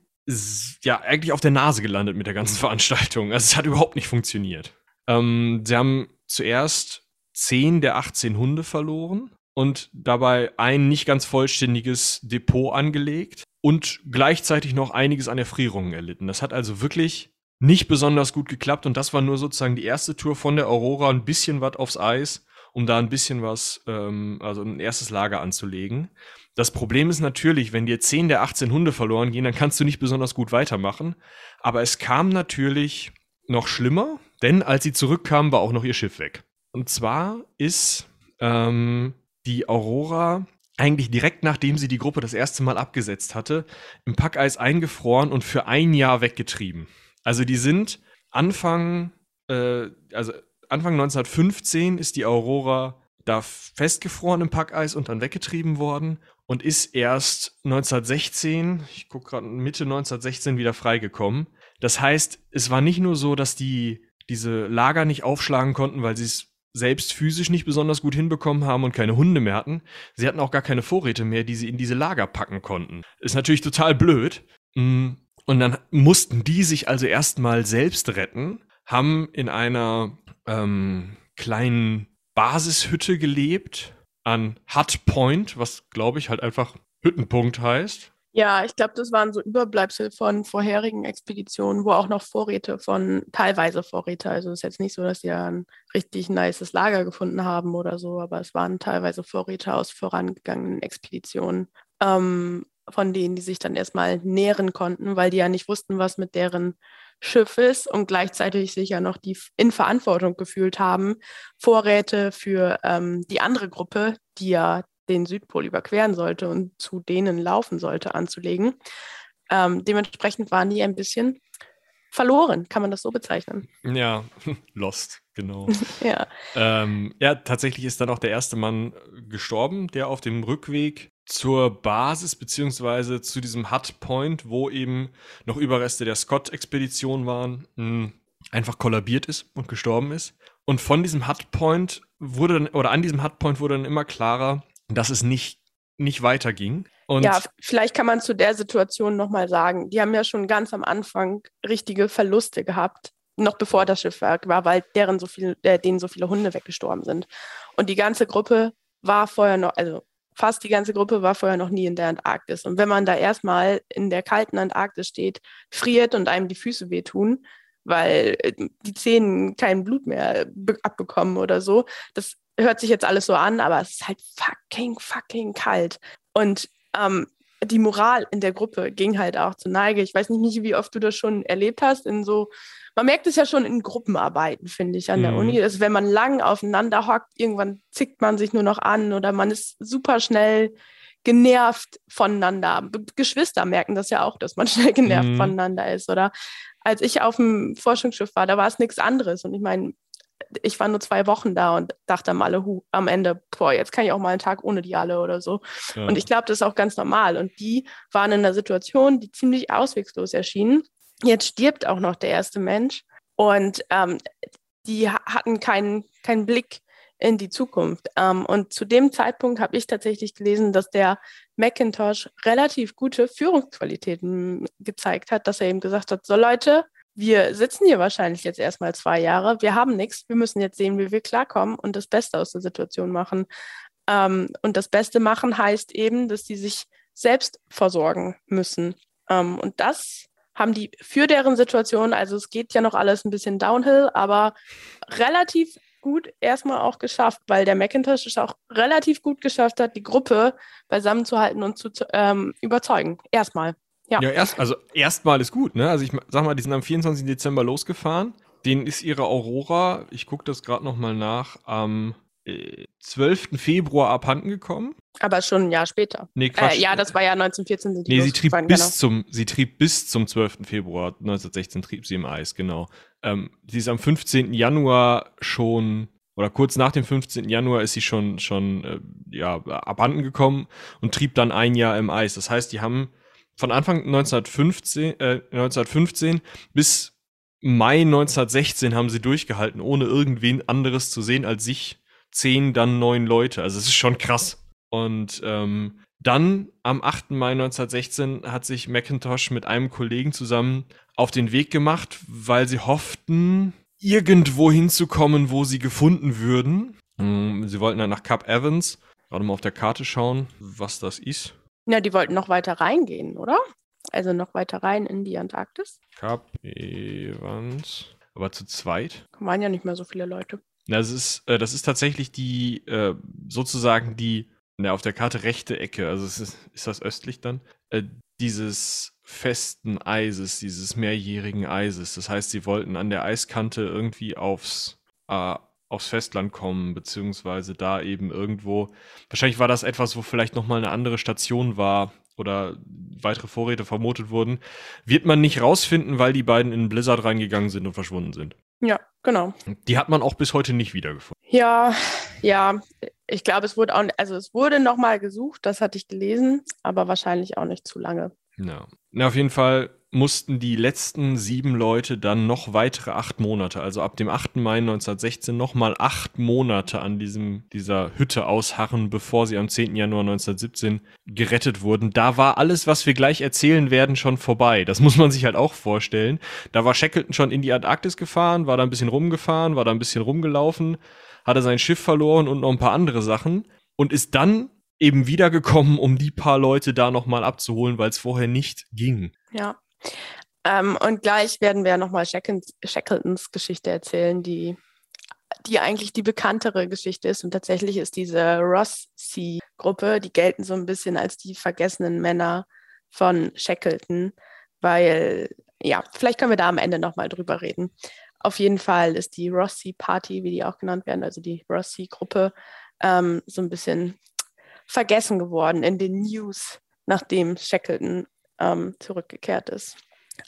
ja eigentlich auf der Nase gelandet mit der ganzen (laughs) Veranstaltung. Also es hat überhaupt nicht funktioniert. Ähm, sie haben zuerst 10 der 18 Hunde verloren und dabei ein nicht ganz vollständiges Depot angelegt und gleichzeitig noch einiges an Erfrierungen erlitten. Das hat also wirklich nicht besonders gut geklappt und das war nur sozusagen die erste Tour von der Aurora, ein bisschen was aufs Eis, um da ein bisschen was, ähm, also ein erstes Lager anzulegen. Das Problem ist natürlich, wenn dir 10 der 18 Hunde verloren gehen, dann kannst du nicht besonders gut weitermachen. Aber es kam natürlich noch schlimmer, denn als sie zurückkamen, war auch noch ihr Schiff weg. Und zwar ist ähm, die Aurora eigentlich direkt nachdem sie die Gruppe das erste Mal abgesetzt hatte, im Packeis eingefroren und für ein Jahr weggetrieben. Also die sind Anfang, äh, also Anfang 1915 ist die Aurora da festgefroren im Packeis und dann weggetrieben worden und ist erst 1916, ich gucke gerade Mitte 1916 wieder freigekommen. Das heißt, es war nicht nur so, dass die diese Lager nicht aufschlagen konnten, weil sie es selbst physisch nicht besonders gut hinbekommen haben und keine Hunde mehr hatten. Sie hatten auch gar keine Vorräte mehr, die sie in diese Lager packen konnten. Ist natürlich total blöd. Mm, und dann mussten die sich also erstmal selbst retten, haben in einer ähm, kleinen Basishütte gelebt, an Hut Point, was glaube ich halt einfach Hüttenpunkt heißt. Ja, ich glaube, das waren so Überbleibsel von vorherigen Expeditionen, wo auch noch Vorräte von, teilweise Vorräte, also es ist jetzt nicht so, dass sie ein richtig nices Lager gefunden haben oder so, aber es waren teilweise Vorräte aus vorangegangenen Expeditionen, ähm, von denen die sich dann erstmal nähren konnten, weil die ja nicht wussten, was mit deren Schiffes und gleichzeitig sich ja noch die in Verantwortung gefühlt haben, Vorräte für ähm, die andere Gruppe, die ja den Südpol überqueren sollte und zu denen laufen sollte, anzulegen. Ähm, dementsprechend waren die ein bisschen verloren, kann man das so bezeichnen? Ja, (laughs) lost, genau. (laughs) ja. Ähm, ja, tatsächlich ist dann auch der erste Mann gestorben, der auf dem Rückweg zur Basis beziehungsweise zu diesem Hut Point, wo eben noch Überreste der Scott-Expedition waren, mh, einfach kollabiert ist und gestorben ist. Und von diesem Hut Point wurde dann, oder an diesem Hut Point wurde dann immer klarer, dass es nicht, nicht weiterging. Und ja, vielleicht kann man zu der Situation nochmal sagen, die haben ja schon ganz am Anfang richtige Verluste gehabt, noch bevor das Schiffwerk war, weil deren so viel, äh, denen so viele Hunde weggestorben sind. Und die ganze Gruppe war vorher noch, also fast die ganze Gruppe war vorher noch nie in der Antarktis. Und wenn man da erstmal in der kalten Antarktis steht, friert und einem die Füße wehtun, weil äh, die Zähne kein Blut mehr abbekommen oder so, das hört sich jetzt alles so an, aber es ist halt fucking, fucking kalt. Und ähm, die Moral in der Gruppe ging halt auch zu Neige. Ich weiß nicht, wie oft du das schon erlebt hast in so, man merkt es ja schon in Gruppenarbeiten, finde ich, an der mhm. Uni. Also wenn man lang aufeinander hockt, irgendwann zickt man sich nur noch an oder man ist super schnell genervt voneinander. Geschwister merken das ja auch, dass man (laughs) schnell genervt mhm. voneinander ist, oder? Als ich auf dem Forschungsschiff war, da war es nichts anderes. Und ich meine, ich war nur zwei Wochen da und dachte am, alle, hu, am Ende, boah, jetzt kann ich auch mal einen Tag ohne die alle oder so. Ja. Und ich glaube, das ist auch ganz normal. Und die waren in einer Situation, die ziemlich auswegslos erschien. Jetzt stirbt auch noch der erste Mensch. Und ähm, die hatten keinen, keinen Blick in die Zukunft. Ähm, und zu dem Zeitpunkt habe ich tatsächlich gelesen, dass der Macintosh relativ gute Führungsqualitäten gezeigt hat, dass er eben gesagt hat, so Leute, wir sitzen hier wahrscheinlich jetzt erstmal zwei Jahre, wir haben nichts, wir müssen jetzt sehen, wie wir klarkommen und das Beste aus der Situation machen. Ähm, und das Beste machen heißt eben, dass sie sich selbst versorgen müssen. Ähm, und das haben die für deren Situation, also es geht ja noch alles ein bisschen downhill, aber relativ gut erstmal auch geschafft, weil der Macintosh es auch relativ gut geschafft hat, die Gruppe beisammenzuhalten und zu ähm, überzeugen. Erstmal. Ja, ja erst, also erstmal ist gut, ne? Also ich sag mal, die sind am 24. Dezember losgefahren. Denen ist ihre Aurora, ich gucke das gerade nochmal nach, am äh, 12. Februar abhanden gekommen. Aber schon ein Jahr später. Nee, Quatsch. Äh, ja, das war ja 1914. Sind die nee, sie trieb, bis genau. zum, sie trieb bis zum 12. Februar 1916 trieb sie im Eis, genau. Ähm, sie ist am 15. Januar schon oder kurz nach dem 15. Januar ist sie schon, schon äh, ja, abhanden gekommen und trieb dann ein Jahr im Eis. Das heißt, die haben von Anfang 1915, äh, 1915 bis Mai 1916 haben sie durchgehalten, ohne irgendwen anderes zu sehen als sich. Zehn, dann neun Leute. Also es ist schon krass. Und ähm, dann am 8. Mai 1916 hat sich Macintosh mit einem Kollegen zusammen auf den Weg gemacht, weil sie hofften, irgendwo hinzukommen, wo sie gefunden würden. Hm, sie wollten dann nach Cap Evans. Gerade mal auf der Karte schauen, was das ist. Ja, die wollten noch weiter reingehen, oder? Also noch weiter rein in die Antarktis. Kap Evans. Aber zu zweit? Waren ja nicht mehr so viele Leute. Das ist, äh, das ist tatsächlich die, äh, sozusagen die, na, auf der Karte rechte Ecke, also ist, ist das östlich dann, äh, dieses festen Eises, dieses mehrjährigen Eises. Das heißt, sie wollten an der Eiskante irgendwie aufs, äh, aufs Festland kommen, beziehungsweise da eben irgendwo. Wahrscheinlich war das etwas, wo vielleicht nochmal eine andere Station war oder weitere Vorräte vermutet wurden. Wird man nicht rausfinden, weil die beiden in Blizzard reingegangen sind und verschwunden sind. Ja, genau. Die hat man auch bis heute nicht wiedergefunden. Ja, ja. Ich glaube, es wurde auch, also es wurde nochmal gesucht, das hatte ich gelesen, aber wahrscheinlich auch nicht zu lange. Ja. Na, auf jeden Fall mussten die letzten sieben Leute dann noch weitere acht Monate, also ab dem 8. Mai 1916 nochmal acht Monate an diesem, dieser Hütte ausharren, bevor sie am 10. Januar 1917 gerettet wurden. Da war alles, was wir gleich erzählen werden, schon vorbei. Das muss man sich halt auch vorstellen. Da war Shackleton schon in die Antarktis gefahren, war da ein bisschen rumgefahren, war da ein bisschen rumgelaufen, hatte sein Schiff verloren und noch ein paar andere Sachen und ist dann eben wiedergekommen, um die paar Leute da nochmal abzuholen, weil es vorher nicht ging. Ja. Ähm, und gleich werden wir nochmal Shackletons Geschichte erzählen, die, die eigentlich die bekanntere Geschichte ist. Und tatsächlich ist diese Ross-Sea-Gruppe, die gelten so ein bisschen als die vergessenen Männer von Shackleton, weil, ja, vielleicht können wir da am Ende nochmal drüber reden. Auf jeden Fall ist die Ross-Sea Party, wie die auch genannt werden, also die Ross-Sea-Gruppe, ähm, so ein bisschen vergessen geworden in den News, nachdem Shackleton ähm, zurückgekehrt ist.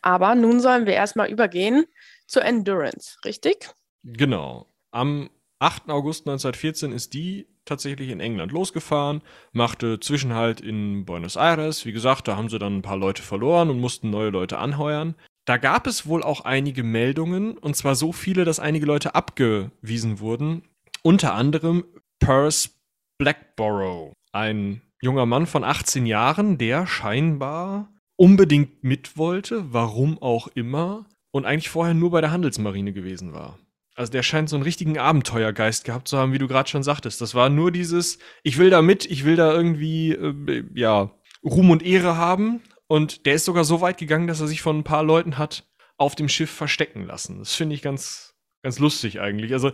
Aber nun sollen wir erstmal übergehen zur Endurance, richtig? Genau. Am 8. August 1914 ist die tatsächlich in England losgefahren, machte Zwischenhalt in Buenos Aires. Wie gesagt, da haben sie dann ein paar Leute verloren und mussten neue Leute anheuern. Da gab es wohl auch einige Meldungen, und zwar so viele, dass einige Leute abgewiesen wurden. Unter anderem Perce Blackborough, ein junger Mann von 18 Jahren, der scheinbar unbedingt mit wollte, warum auch immer, und eigentlich vorher nur bei der Handelsmarine gewesen war. Also der scheint so einen richtigen Abenteuergeist gehabt zu haben, wie du gerade schon sagtest. Das war nur dieses, ich will da mit, ich will da irgendwie, äh, ja, Ruhm und Ehre haben. Und der ist sogar so weit gegangen, dass er sich von ein paar Leuten hat auf dem Schiff verstecken lassen. Das finde ich ganz, ganz lustig eigentlich. Also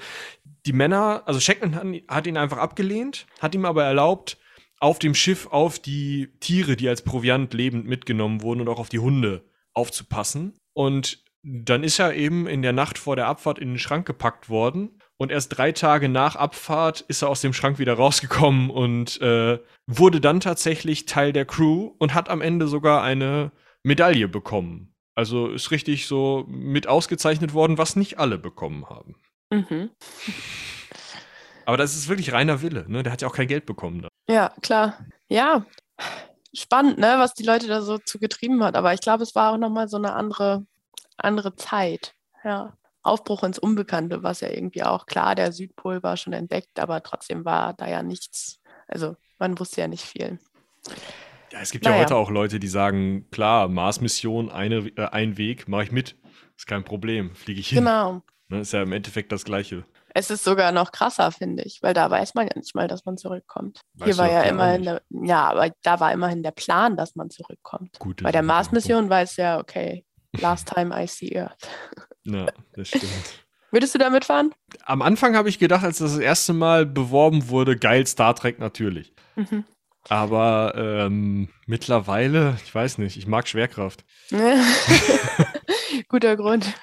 die Männer, also Shackman hat, hat ihn einfach abgelehnt, hat ihm aber erlaubt, auf dem Schiff auf die Tiere, die als Proviant lebend mitgenommen wurden und auch auf die Hunde aufzupassen. Und dann ist er eben in der Nacht vor der Abfahrt in den Schrank gepackt worden. Und erst drei Tage nach Abfahrt ist er aus dem Schrank wieder rausgekommen und äh, wurde dann tatsächlich Teil der Crew und hat am Ende sogar eine Medaille bekommen. Also ist richtig so mit ausgezeichnet worden, was nicht alle bekommen haben. Mhm. Aber das ist wirklich reiner Wille, ne? Der hat ja auch kein Geld bekommen. Da. Ja, klar. Ja, spannend, ne, was die Leute da so zu getrieben hat. Aber ich glaube, es war auch nochmal so eine andere, andere Zeit. Ja. Aufbruch ins Unbekannte, was ja irgendwie auch klar, der Südpol war schon entdeckt, aber trotzdem war da ja nichts. Also man wusste ja nicht viel. Ja, es gibt naja. ja heute auch Leute, die sagen, klar, Mars-Mission, eine, äh, ein Weg, mache ich mit. Ist kein Problem, fliege ich hin. Genau. Ne, ist ja im Endeffekt das Gleiche. Es ist sogar noch krasser, finde ich, weil da weiß man ja nicht mal, dass man zurückkommt. Weißt Hier war ja immerhin, der, ja, aber da war immerhin der Plan, dass man zurückkommt. Gut, Bei der Mars-Mission weiß ja, okay, last time I see Earth. (laughs) Ja, das stimmt. (laughs) Würdest du da mitfahren? Am Anfang habe ich gedacht, als das das erste Mal beworben wurde, geil, Star Trek natürlich. Mhm. Aber ähm, mittlerweile, ich weiß nicht, ich mag Schwerkraft. (laughs) Guter Grund.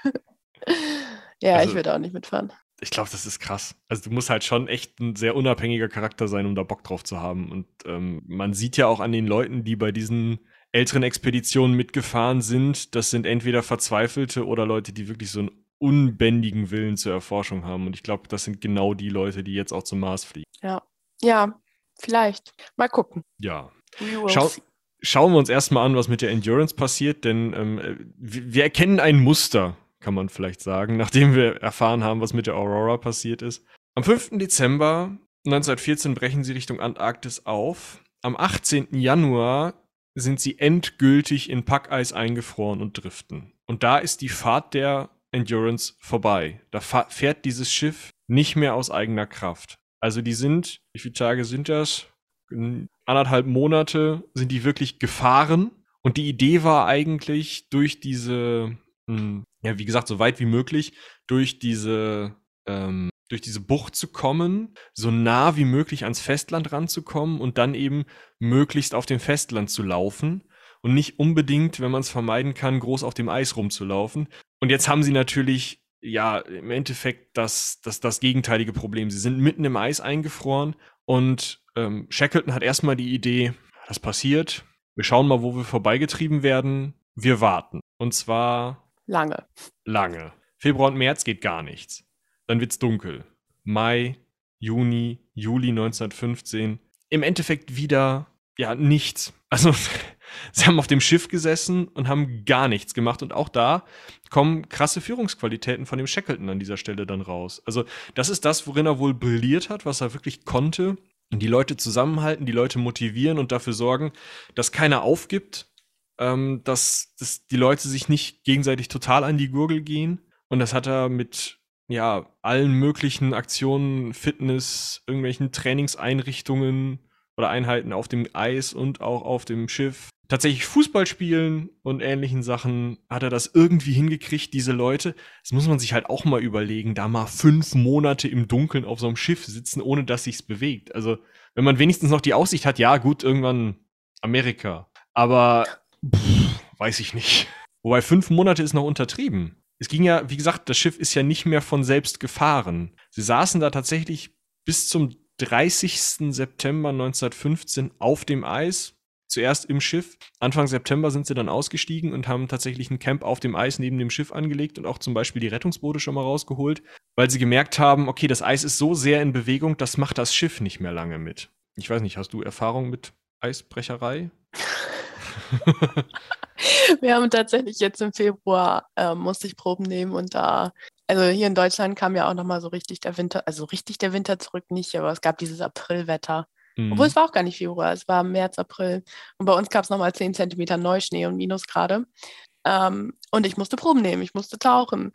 ja, also, ich würde auch nicht mitfahren ich glaube, das ist krass. Also du musst halt schon echt ein sehr unabhängiger Charakter sein, um da Bock drauf zu haben. Und ähm, man sieht ja auch an den Leuten, die bei diesen älteren Expeditionen mitgefahren sind, das sind entweder Verzweifelte oder Leute, die wirklich so einen unbändigen Willen zur Erforschung haben. Und ich glaube, das sind genau die Leute, die jetzt auch zum Mars fliegen. Ja, ja, vielleicht. Mal gucken. Ja. Schau, schauen wir uns erstmal an, was mit der Endurance passiert, denn ähm, wir erkennen ein Muster kann man vielleicht sagen, (laughs) nachdem wir erfahren haben, was mit der Aurora passiert ist. Am 5. Dezember 1914 brechen sie Richtung Antarktis auf. Am 18. Januar sind sie endgültig in Packeis eingefroren und driften. Und da ist die Fahrt der Endurance vorbei. Da fährt dieses Schiff nicht mehr aus eigener Kraft. Also die sind, wie viele Tage sind das? Anderthalb Monate sind die wirklich gefahren. Und die Idee war eigentlich, durch diese hm, ja, wie gesagt, so weit wie möglich durch diese, ähm, durch diese Bucht zu kommen, so nah wie möglich ans Festland ranzukommen und dann eben möglichst auf dem Festland zu laufen und nicht unbedingt, wenn man es vermeiden kann, groß auf dem Eis rumzulaufen. Und jetzt haben sie natürlich ja im Endeffekt das, das, das gegenteilige Problem. Sie sind mitten im Eis eingefroren und ähm, Shackleton hat erstmal die Idee, das passiert, wir schauen mal, wo wir vorbeigetrieben werden, wir warten. Und zwar Lange. Lange. Februar und März geht gar nichts. Dann wird's dunkel. Mai, Juni, Juli 1915. Im Endeffekt wieder, ja, nichts. Also, (laughs) sie haben auf dem Schiff gesessen und haben gar nichts gemacht. Und auch da kommen krasse Führungsqualitäten von dem Shackleton an dieser Stelle dann raus. Also, das ist das, worin er wohl brilliert hat, was er wirklich konnte. Die Leute zusammenhalten, die Leute motivieren und dafür sorgen, dass keiner aufgibt, ähm, dass, dass die Leute sich nicht gegenseitig total an die Gurgel gehen. Und das hat er mit ja, allen möglichen Aktionen, Fitness, irgendwelchen Trainingseinrichtungen oder Einheiten auf dem Eis und auch auf dem Schiff. Tatsächlich Fußball spielen und ähnlichen Sachen hat er das irgendwie hingekriegt, diese Leute. Das muss man sich halt auch mal überlegen, da mal fünf Monate im Dunkeln auf so einem Schiff sitzen, ohne dass sich's bewegt. Also, wenn man wenigstens noch die Aussicht hat, ja, gut, irgendwann Amerika. Aber Pff, weiß ich nicht. Wobei fünf Monate ist noch untertrieben. Es ging ja, wie gesagt, das Schiff ist ja nicht mehr von selbst gefahren. Sie saßen da tatsächlich bis zum 30. September 1915 auf dem Eis, zuerst im Schiff. Anfang September sind sie dann ausgestiegen und haben tatsächlich ein Camp auf dem Eis neben dem Schiff angelegt und auch zum Beispiel die Rettungsboote schon mal rausgeholt, weil sie gemerkt haben, okay, das Eis ist so sehr in Bewegung, das macht das Schiff nicht mehr lange mit. Ich weiß nicht, hast du Erfahrung mit Eisbrecherei? (laughs) Wir haben tatsächlich jetzt im Februar, äh, musste ich Proben nehmen und da, also hier in Deutschland kam ja auch nochmal so richtig der Winter, also richtig der Winter zurück nicht, aber es gab dieses Aprilwetter. Mhm. Obwohl es war auch gar nicht Februar, es war März, April. Und bei uns gab es nochmal 10 Zentimeter Neuschnee und Minusgrade. Ähm, und ich musste Proben nehmen, ich musste tauchen.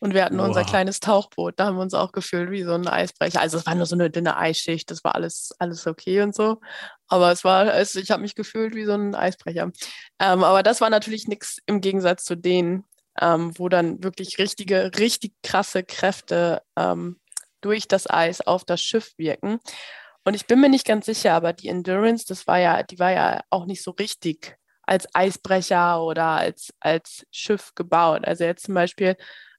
Und wir hatten Boah. unser kleines Tauchboot. Da haben wir uns auch gefühlt wie so ein Eisbrecher. Also es war nur so eine dünne Eisschicht, das war alles, alles okay und so. Aber es war, es, ich habe mich gefühlt wie so ein Eisbrecher. Ähm, aber das war natürlich nichts im Gegensatz zu denen, ähm, wo dann wirklich richtige, richtig krasse Kräfte ähm, durch das Eis auf das Schiff wirken. Und ich bin mir nicht ganz sicher, aber die Endurance, das war ja, die war ja auch nicht so richtig als Eisbrecher oder als, als Schiff gebaut. Also jetzt zum Beispiel,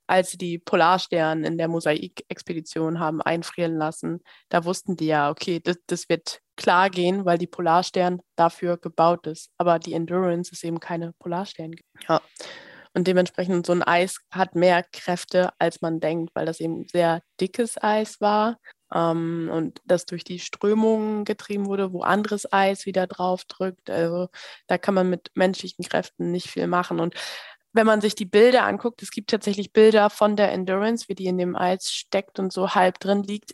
als sie die Polarstern in der Mosaik-Expedition haben einfrieren lassen, da wussten die ja, okay, das, das wird klar gehen, weil die Polarstern dafür gebaut ist. Aber die Endurance ist eben keine Polarstern. Ja. Und dementsprechend so ein Eis hat mehr Kräfte, als man denkt, weil das eben sehr dickes Eis war ähm, und das durch die Strömungen getrieben wurde, wo anderes Eis wieder drauf drückt. Also da kann man mit menschlichen Kräften nicht viel machen. Und wenn man sich die Bilder anguckt, es gibt tatsächlich Bilder von der Endurance, wie die in dem Eis steckt und so halb drin liegt.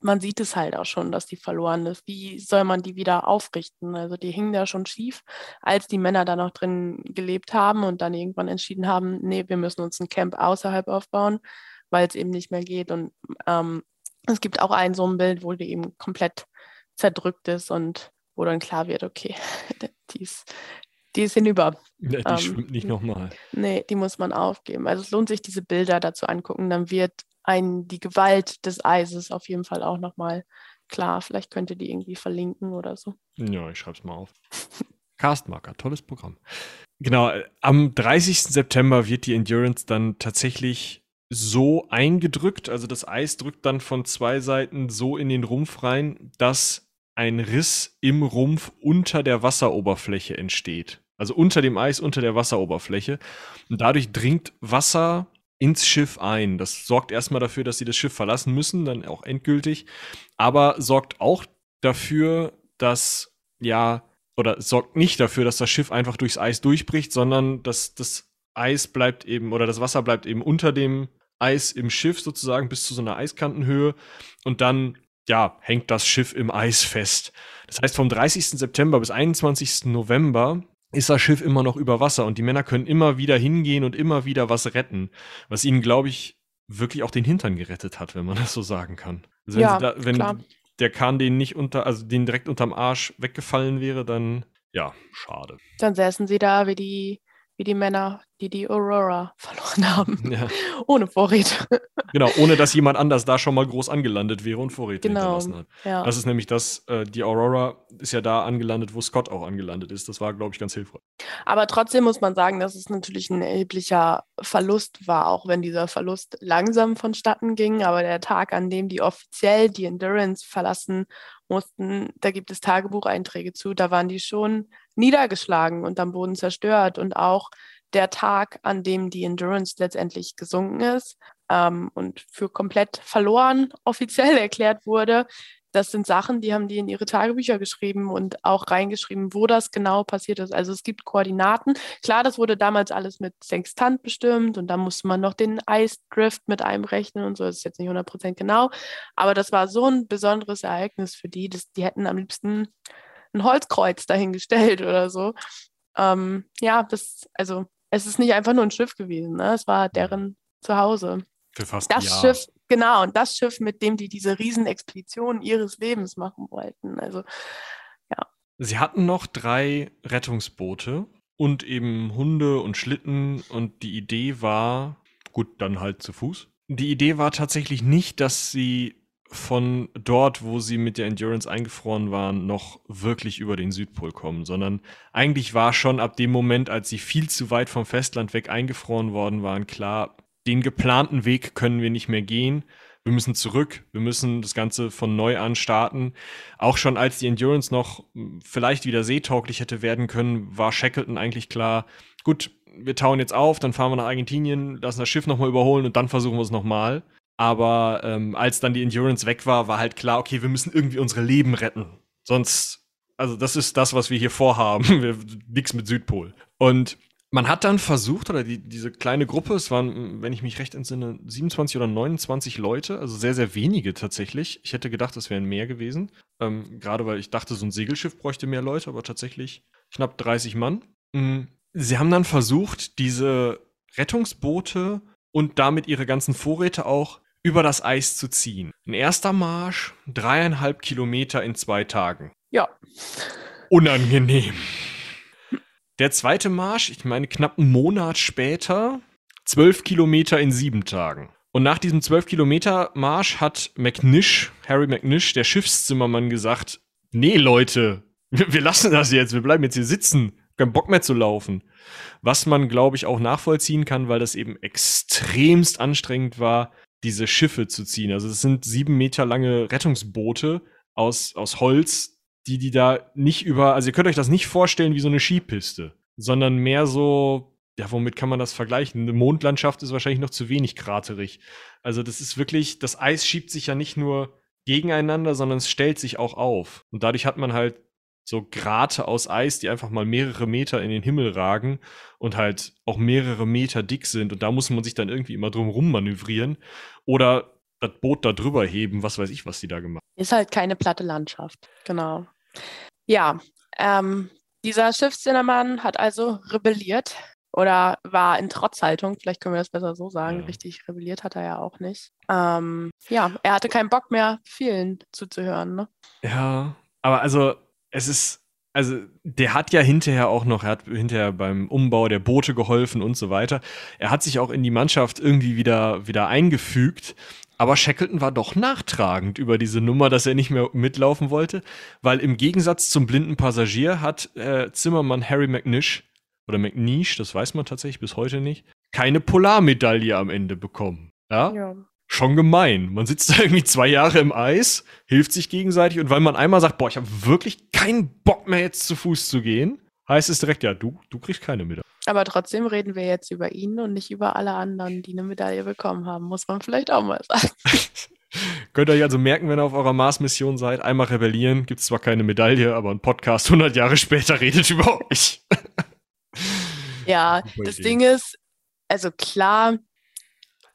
Man sieht es halt auch schon, dass die verloren ist. Wie soll man die wieder aufrichten? Also die hingen da schon schief, als die Männer da noch drin gelebt haben und dann irgendwann entschieden haben, nee, wir müssen uns ein Camp außerhalb aufbauen, weil es eben nicht mehr geht. Und ähm, es gibt auch ein so ein Bild, wo die eben komplett zerdrückt ist und wo dann klar wird, okay, (laughs) die ist, die ist hinüber. Ja, die ähm, schwimmt nicht nochmal. Nee, die muss man aufgeben. Also es lohnt sich, diese Bilder dazu angucken. Dann wird ein, die Gewalt des Eises auf jeden Fall auch nochmal klar. Vielleicht könnt ihr die irgendwie verlinken oder so. Ja, ich schreibe es mal auf. (laughs) Castmarker, tolles Programm. Genau, am 30. September wird die Endurance dann tatsächlich so eingedrückt, also das Eis drückt dann von zwei Seiten so in den Rumpf rein, dass ein Riss im Rumpf unter der Wasseroberfläche entsteht. Also unter dem Eis, unter der Wasseroberfläche. Und dadurch dringt Wasser ins Schiff ein. Das sorgt erstmal dafür, dass sie das Schiff verlassen müssen, dann auch endgültig. Aber sorgt auch dafür, dass, ja, oder sorgt nicht dafür, dass das Schiff einfach durchs Eis durchbricht, sondern dass das Eis bleibt eben, oder das Wasser bleibt eben unter dem Eis im Schiff sozusagen bis zu so einer Eiskantenhöhe und dann ja, hängt das Schiff im Eis fest. Das heißt, vom 30. September bis 21. November ist das Schiff immer noch über Wasser und die Männer können immer wieder hingehen und immer wieder was retten, was ihnen, glaube ich, wirklich auch den Hintern gerettet hat, wenn man das so sagen kann. Also wenn, ja, da, wenn der Kahn den nicht unter, also den direkt unterm Arsch weggefallen wäre, dann ja, schade. Dann säßen sie da wie die wie die Männer, die die Aurora (laughs) verloren haben. Ja. ohne Vorräte. Genau, ohne dass jemand anders da schon mal groß angelandet wäre und Vorräte genau. hinterlassen hat. Ja. Das ist nämlich das, äh, die Aurora ist ja da angelandet, wo Scott auch angelandet ist. Das war, glaube ich, ganz hilfreich. Aber trotzdem muss man sagen, dass es natürlich ein erheblicher Verlust war, auch wenn dieser Verlust langsam vonstatten ging. Aber der Tag, an dem die offiziell die Endurance verlassen mussten, da gibt es Tagebucheinträge zu, da waren die schon niedergeschlagen und am Boden zerstört. Und auch der Tag, an dem die Endurance letztendlich gesunken ist ähm, und für komplett verloren (laughs) offiziell erklärt wurde, das sind Sachen, die haben die in ihre Tagebücher geschrieben und auch reingeschrieben, wo das genau passiert ist. Also es gibt Koordinaten. Klar, das wurde damals alles mit Sextant bestimmt und da musste man noch den Eisdrift mit einberechnen und so. Das ist jetzt nicht 100% genau. Aber das war so ein besonderes Ereignis für die, dass die hätten am liebsten ein Holzkreuz dahingestellt (laughs) oder so. Ähm, ja, das, also es ist nicht einfach nur ein Schiff gewesen, ne? es war deren Zuhause. Für fast das ein Schiff, genau, und das Schiff, mit dem die diese Riesenexpedition ihres Lebens machen wollten. Also, ja. Sie hatten noch drei Rettungsboote und eben Hunde und Schlitten und die Idee war, gut, dann halt zu Fuß. Die Idee war tatsächlich nicht, dass sie von dort, wo sie mit der Endurance eingefroren waren, noch wirklich über den Südpol kommen, sondern eigentlich war schon ab dem Moment, als sie viel zu weit vom Festland weg eingefroren worden waren, klar, den geplanten Weg können wir nicht mehr gehen. wir müssen zurück, wir müssen das Ganze von neu an starten. Auch schon als die Endurance noch hm, vielleicht wieder seetauglich hätte werden können, war Shackleton eigentlich klar, gut, wir tauen jetzt auf, dann fahren wir nach Argentinien, lassen das Schiff nochmal überholen und dann versuchen wir es nochmal. Aber ähm, als dann die Endurance weg war, war halt klar, okay, wir müssen irgendwie unsere Leben retten. Sonst, also das ist das, was wir hier vorhaben. (laughs) Nichts mit Südpol. Und man hat dann versucht, oder die, diese kleine Gruppe, es waren, wenn ich mich recht entsinne, 27 oder 29 Leute, also sehr, sehr wenige tatsächlich. Ich hätte gedacht, es wären mehr gewesen. Ähm, Gerade weil ich dachte, so ein Segelschiff bräuchte mehr Leute, aber tatsächlich knapp 30 Mann. Mhm. Sie haben dann versucht, diese Rettungsboote und damit ihre ganzen Vorräte auch über das Eis zu ziehen. Ein erster Marsch, dreieinhalb Kilometer in zwei Tagen. Ja. Unangenehm. Der zweite Marsch, ich meine knapp einen Monat später, zwölf Kilometer in sieben Tagen. Und nach diesem zwölf Kilometer Marsch hat McNish, Harry McNish, der Schiffszimmermann, gesagt: Nee, Leute, wir lassen das jetzt, wir bleiben jetzt hier sitzen, kein Bock mehr zu laufen. Was man, glaube ich, auch nachvollziehen kann, weil das eben extremst anstrengend war, diese Schiffe zu ziehen. Also es sind sieben Meter lange Rettungsboote aus, aus Holz, die die da nicht über, also ihr könnt euch das nicht vorstellen wie so eine Skipiste, sondern mehr so, ja, womit kann man das vergleichen? Eine Mondlandschaft ist wahrscheinlich noch zu wenig kraterig. Also das ist wirklich, das Eis schiebt sich ja nicht nur gegeneinander, sondern es stellt sich auch auf. Und dadurch hat man halt so Grate aus Eis, die einfach mal mehrere Meter in den Himmel ragen und halt auch mehrere Meter dick sind. Und da muss man sich dann irgendwie immer drum rum manövrieren oder das Boot da drüber heben, was weiß ich, was die da gemacht haben. Ist halt keine platte Landschaft, genau. Ja, ähm, dieser Schiffszimmermann hat also rebelliert oder war in Trotzhaltung, vielleicht können wir das besser so sagen. Ja. Richtig rebelliert hat er ja auch nicht. Ähm, ja, er hatte keinen Bock mehr, vielen zuzuhören. Ne? Ja, aber also es ist, also der hat ja hinterher auch noch, er hat hinterher beim Umbau der Boote geholfen und so weiter. Er hat sich auch in die Mannschaft irgendwie wieder, wieder eingefügt. Aber Shackleton war doch nachtragend über diese Nummer, dass er nicht mehr mitlaufen wollte, weil im Gegensatz zum blinden Passagier hat äh, Zimmermann Harry McNish oder McNish, das weiß man tatsächlich bis heute nicht, keine Polarmedaille am Ende bekommen. Ja? ja schon gemein. Man sitzt (laughs) da irgendwie zwei Jahre im Eis, hilft sich gegenseitig und weil man einmal sagt, boah, ich habe wirklich keinen Bock mehr jetzt zu Fuß zu gehen, heißt es direkt, ja, du, du kriegst keine Medaille. Aber trotzdem reden wir jetzt über ihn und nicht über alle anderen, die eine Medaille bekommen haben, muss man vielleicht auch mal sagen. (laughs) Könnt ihr euch also merken, wenn ihr auf eurer Mars-Mission seid, einmal rebellieren, gibt es zwar keine Medaille, aber ein Podcast 100 Jahre später (laughs) redet über euch. ja, das Ding ist, also klar,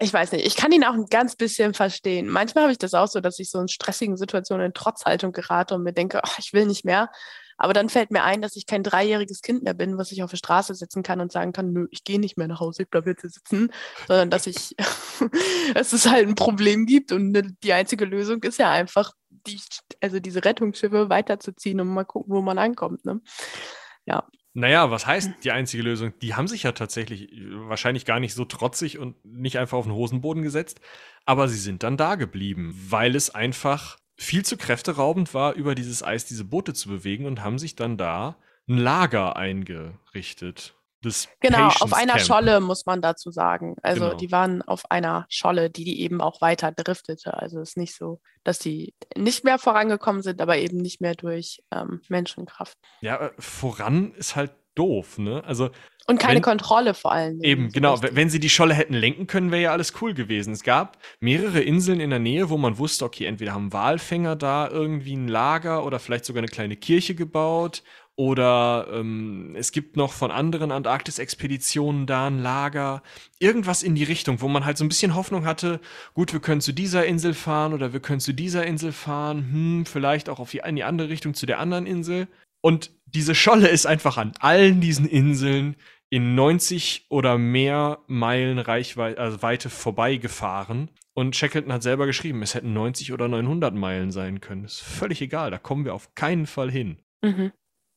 ich weiß nicht, ich kann ihn auch ein ganz bisschen verstehen. Manchmal habe ich das auch so, dass ich so in stressigen Situationen in Trotzhaltung gerate und mir denke, ach, ich will nicht mehr. Aber dann fällt mir ein, dass ich kein dreijähriges Kind mehr bin, was ich auf der Straße sitzen kann und sagen kann, nö, ich gehe nicht mehr nach Hause, ich bleibe jetzt hier sitzen, sondern dass ich, (laughs) dass es halt ein Problem gibt und ne, die einzige Lösung ist ja einfach, die, also diese Rettungsschiffe weiterzuziehen und mal gucken, wo man ankommt. Ne? Ja. Naja, was heißt die einzige Lösung? Die haben sich ja tatsächlich äh, wahrscheinlich gar nicht so trotzig und nicht einfach auf den Hosenboden gesetzt, aber sie sind dann da geblieben, weil es einfach viel zu kräfteraubend war, über dieses Eis diese Boote zu bewegen und haben sich dann da ein Lager eingerichtet des Genau, auf einer Camp. Scholle muss man dazu sagen. Also genau. die waren auf einer Scholle, die die eben auch weiter driftete. Also es ist nicht so, dass die nicht mehr vorangekommen sind, aber eben nicht mehr durch ähm, Menschenkraft. Ja, äh, voran ist halt doof, ne? Also und keine wenn, Kontrolle vor allem. Eben, so genau. Richtig. Wenn sie die Scholle hätten lenken können, wäre ja alles cool gewesen. Es gab mehrere Inseln in der Nähe, wo man wusste, okay, entweder haben Walfänger da irgendwie ein Lager oder vielleicht sogar eine kleine Kirche gebaut oder ähm, es gibt noch von anderen Antarktis-Expeditionen da ein Lager. Irgendwas in die Richtung, wo man halt so ein bisschen Hoffnung hatte, gut, wir können zu dieser Insel fahren oder wir können zu dieser Insel fahren, hm, vielleicht auch auf die, in die andere Richtung zu der anderen Insel. Und diese Scholle ist einfach an allen diesen Inseln in 90 oder mehr Meilen Reichweite also Weite vorbeigefahren. Und Shackleton hat selber geschrieben, es hätten 90 oder 900 Meilen sein können. Ist völlig egal, da kommen wir auf keinen Fall hin. Mhm.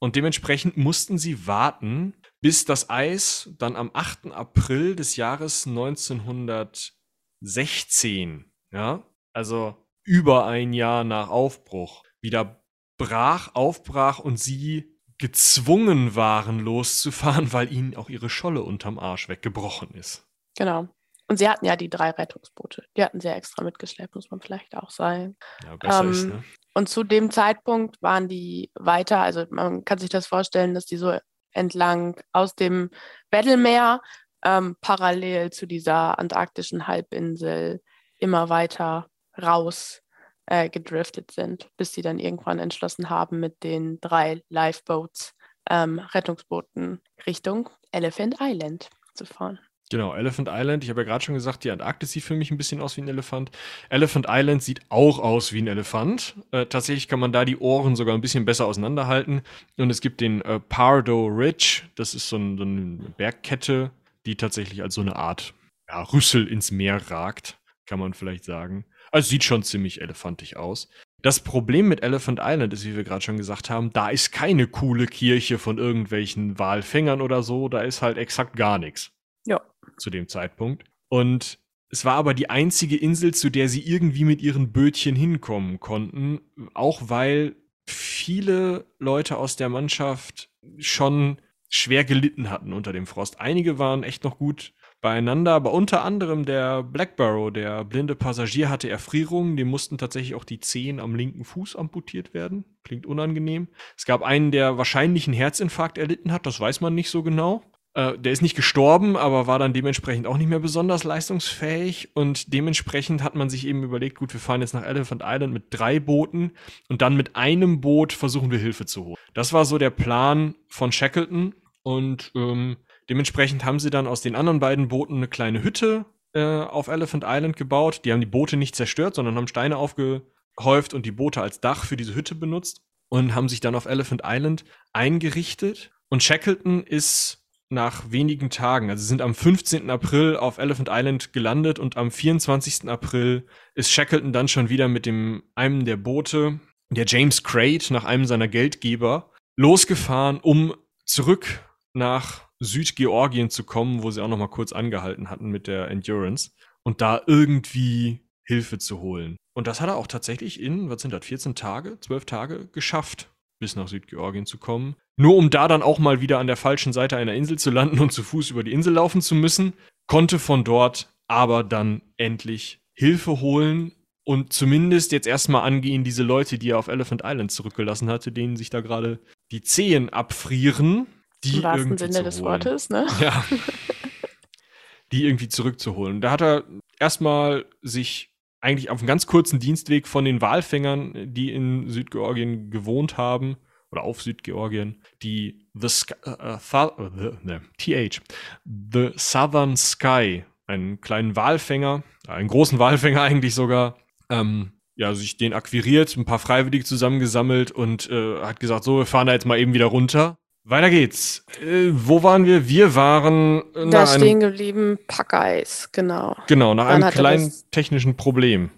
Und dementsprechend mussten sie warten, bis das Eis dann am 8. April des Jahres 1916, ja, also über ein Jahr nach Aufbruch, wieder brach, aufbrach und sie gezwungen waren loszufahren, weil ihnen auch ihre Scholle unterm Arsch weggebrochen ist. Genau. Und sie hatten ja die drei Rettungsboote. Die hatten sie ja extra mitgeschleppt, muss man vielleicht auch sagen. Ja, besser Ähm, ist, ne? Und zu dem Zeitpunkt waren die weiter, also man kann sich das vorstellen, dass die so entlang aus dem Weddellmeer ähm, parallel zu dieser antarktischen Halbinsel immer weiter raus äh, gedriftet sind, bis sie dann irgendwann entschlossen haben, mit den drei Lifeboats, ähm, Rettungsbooten Richtung Elephant Island zu fahren. Genau, Elephant Island. Ich habe ja gerade schon gesagt, die Antarktis sieht für mich ein bisschen aus wie ein Elefant. Elephant Island sieht auch aus wie ein Elefant. Äh, tatsächlich kann man da die Ohren sogar ein bisschen besser auseinanderhalten. Und es gibt den äh, Pardo Ridge. Das ist so, ein, so eine Bergkette, die tatsächlich als so eine Art ja, Rüssel ins Meer ragt, kann man vielleicht sagen. Also sieht schon ziemlich elefantisch aus. Das Problem mit Elephant Island ist, wie wir gerade schon gesagt haben, da ist keine coole Kirche von irgendwelchen Walfängern oder so. Da ist halt exakt gar nichts Ja. Zu dem Zeitpunkt. Und es war aber die einzige Insel, zu der sie irgendwie mit ihren Bötchen hinkommen konnten, auch weil viele Leute aus der Mannschaft schon schwer gelitten hatten unter dem Frost. Einige waren echt noch gut beieinander, aber unter anderem der Blackborough, der blinde Passagier, hatte Erfrierungen. Dem mussten tatsächlich auch die Zehen am linken Fuß amputiert werden. Klingt unangenehm. Es gab einen, der wahrscheinlich einen Herzinfarkt erlitten hat, das weiß man nicht so genau. Äh, der ist nicht gestorben, aber war dann dementsprechend auch nicht mehr besonders leistungsfähig. Und dementsprechend hat man sich eben überlegt, gut, wir fahren jetzt nach Elephant Island mit drei Booten und dann mit einem Boot versuchen wir Hilfe zu holen. Das war so der Plan von Shackleton. Und ähm, dementsprechend haben sie dann aus den anderen beiden Booten eine kleine Hütte äh, auf Elephant Island gebaut. Die haben die Boote nicht zerstört, sondern haben Steine aufgehäuft und die Boote als Dach für diese Hütte benutzt und haben sich dann auf Elephant Island eingerichtet. Und Shackleton ist nach wenigen Tagen, also sie sind am 15. April auf Elephant Island gelandet und am 24. April ist Shackleton dann schon wieder mit dem einem der Boote, der James Crate, nach einem seiner Geldgeber, losgefahren, um zurück nach Südgeorgien zu kommen, wo sie auch noch mal kurz angehalten hatten mit der Endurance und da irgendwie Hilfe zu holen. Und das hat er auch tatsächlich in, was sind das, 14 Tage, 12 Tage geschafft, bis nach Südgeorgien zu kommen. Nur um da dann auch mal wieder an der falschen Seite einer Insel zu landen und zu Fuß über die Insel laufen zu müssen, konnte von dort aber dann endlich Hilfe holen und zumindest jetzt erstmal angehen, diese Leute, die er auf Elephant Island zurückgelassen hatte, denen sich da gerade die Zehen abfrieren, die Im wahrsten Sinne des. Wortes, ne? Ja. (laughs) die irgendwie zurückzuholen. Da hat er erstmal sich eigentlich auf einem ganz kurzen Dienstweg von den Walfängern, die in Südgeorgien gewohnt haben, oder auf Südgeorgien, die The Sky, äh, the, ne, TH, The Southern Sky, einen kleinen Walfänger, einen großen Walfänger (laughs) eigentlich sogar, ähm, ja, sich den akquiriert, ein paar Freiwillige zusammengesammelt und äh, hat gesagt, so, wir fahren da jetzt mal eben wieder runter. Weiter geht's. Äh, wo waren wir? Wir waren äh, Da nach einem stehen geblieben, Packeis, genau. Genau, nach Dann einem kleinen technischen Problem.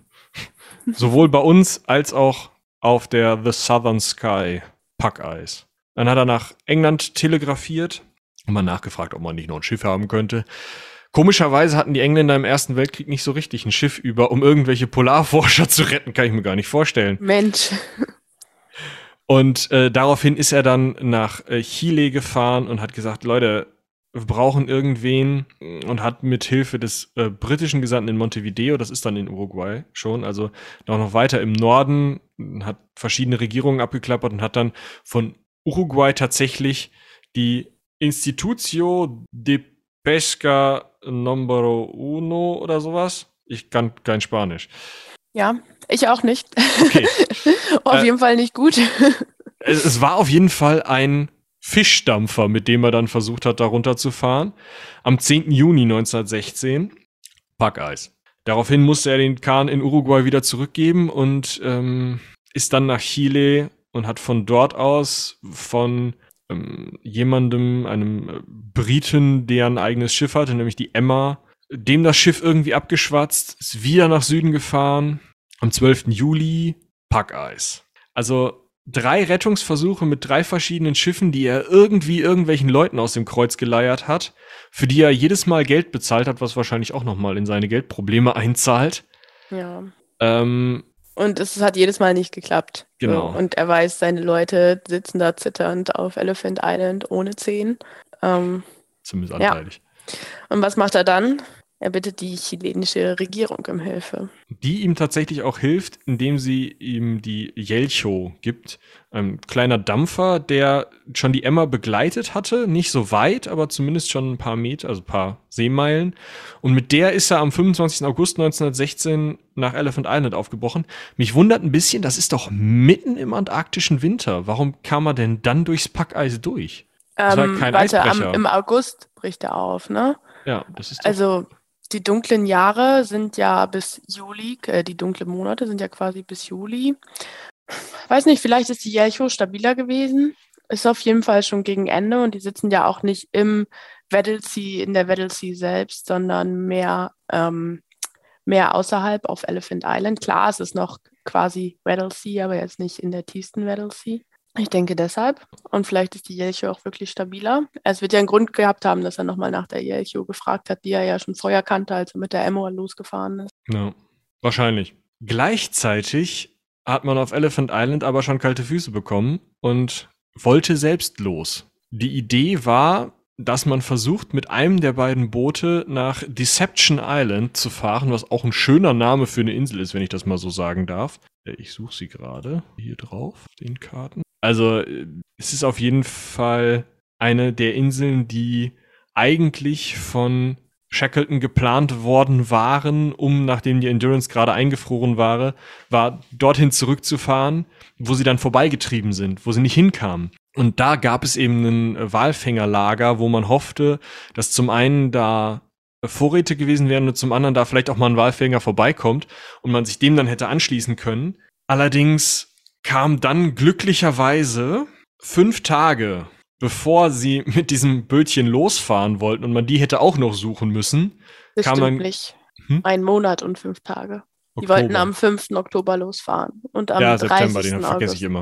(laughs) Sowohl bei uns als auch auf der The Southern Sky Packeis. Dann hat er nach England telegrafiert und mal nachgefragt, ob man nicht noch ein Schiff haben könnte. Komischerweise hatten die Engländer im Ersten Weltkrieg nicht so richtig ein Schiff über, um irgendwelche Polarforscher (laughs) zu retten, kann ich mir gar nicht vorstellen. Mensch, Und äh, daraufhin ist er dann nach äh, Chile gefahren und hat gesagt, Leute, wir brauchen irgendwen und hat mit Hilfe des äh, britischen Gesandten in Montevideo, das ist dann in Uruguay schon, also noch, noch weiter im Norden, hat verschiedene Regierungen abgeklappert und hat dann von Uruguay tatsächlich die Institutio de Pesca Numero Uno oder sowas. Ich kann kein Spanisch. ja, ich auch nicht. Okay. (laughs) Auf Äh, jeden Fall nicht gut. es, es war auf jeden Fall ein Fischdampfer, mit dem er dann versucht hat, da runterzufahren. Am 10. Juni 1916. Packeis. Daraufhin musste er den Kahn in Uruguay wieder zurückgeben und ähm, ist dann nach Chile und hat von dort aus von ähm, jemandem, einem äh, Briten, der ein eigenes Schiff hatte, nämlich die Emma, dem das Schiff irgendwie abgeschwatzt, ist wieder nach Süden gefahren. Am 12. Juli Packeis. Also drei Rettungsversuche mit drei verschiedenen Schiffen, die er irgendwie irgendwelchen Leuten aus dem Kreuz geleiert hat, für die er jedes Mal Geld bezahlt hat, was wahrscheinlich auch nochmal in seine Geldprobleme einzahlt. Ja. Ähm, Und es hat jedes Mal nicht geklappt. Genau. Und er weiß, seine Leute sitzen da zitternd auf Elephant Island ohne Zehen. Ähm, zumindest Ja. anteilig. und was macht er dann? Er bittet die chilenische Regierung um Hilfe. Die ihm tatsächlich auch hilft, indem sie ihm die Yelcho gibt. Ein kleiner Dampfer, der schon die Emma begleitet hatte. Nicht so weit, aber zumindest schon ein paar Meter, also ein paar Seemeilen. Und mit der ist er am 25. August 1916 nach Elephant Island aufgebrochen. Mich wundert ein bisschen, das ist doch mitten im antarktischen Winter. Warum kam er denn dann durchs Packeis durch? Das ähm, war kein warte, Eisbrecher. Am, Im August bricht er auf, ne? Ja, das ist Also die dunklen Jahre sind ja bis Juli, äh, die dunklen Monate sind ja quasi bis Juli. Weiß nicht, vielleicht ist die Jelcho stabiler gewesen. Ist auf jeden Fall schon gegen Ende und die sitzen ja auch nicht im Weddelsea, in der Weddelsea selbst, sondern mehr, ähm, mehr außerhalb auf Elephant Island. Klar, es ist noch quasi Weddelsea, aber jetzt nicht in der tiefsten Weddelsea. Ich denke deshalb. Und vielleicht ist die Jelcho auch wirklich stabiler. Es wird ja einen Grund gehabt haben, dass er nochmal nach der Jelcho gefragt hat, die er ja schon vorher kannte, als er mit der Emma losgefahren ist. Ja, wahrscheinlich. Gleichzeitig hat man auf Elephant Island aber schon kalte Füße bekommen und wollte selbst los. Die Idee war, dass man versucht, mit einem der beiden Boote nach Deception Island zu fahren, was auch ein schöner Name für eine Insel ist, wenn ich das mal so sagen darf. Äh, ich suche sie gerade hier drauf, den Karten. Also es ist auf jeden Fall eine der Inseln, die eigentlich von Shackleton geplant worden waren, um, nachdem die Endurance gerade eingefroren war, war dorthin zurückzufahren, wo sie dann vorbeigetrieben sind, wo sie nicht hinkamen. Und da gab es eben ein Walfängerlager, wo man hoffte, dass zum einen da Vorräte gewesen wären und zum anderen da vielleicht auch mal ein Walfänger vorbeikommt und man sich dem dann hätte anschließen können. Allerdings kam dann glücklicherweise fünf Tage, bevor sie (laughs) mit diesem Bötchen losfahren wollten und man die hätte auch noch suchen müssen, das kam. Nicht. Hm? Ein Monat und fünf Tage. Oktober. Die wollten am 5. Oktober losfahren. Und am ja, September, den vergesse ich immer.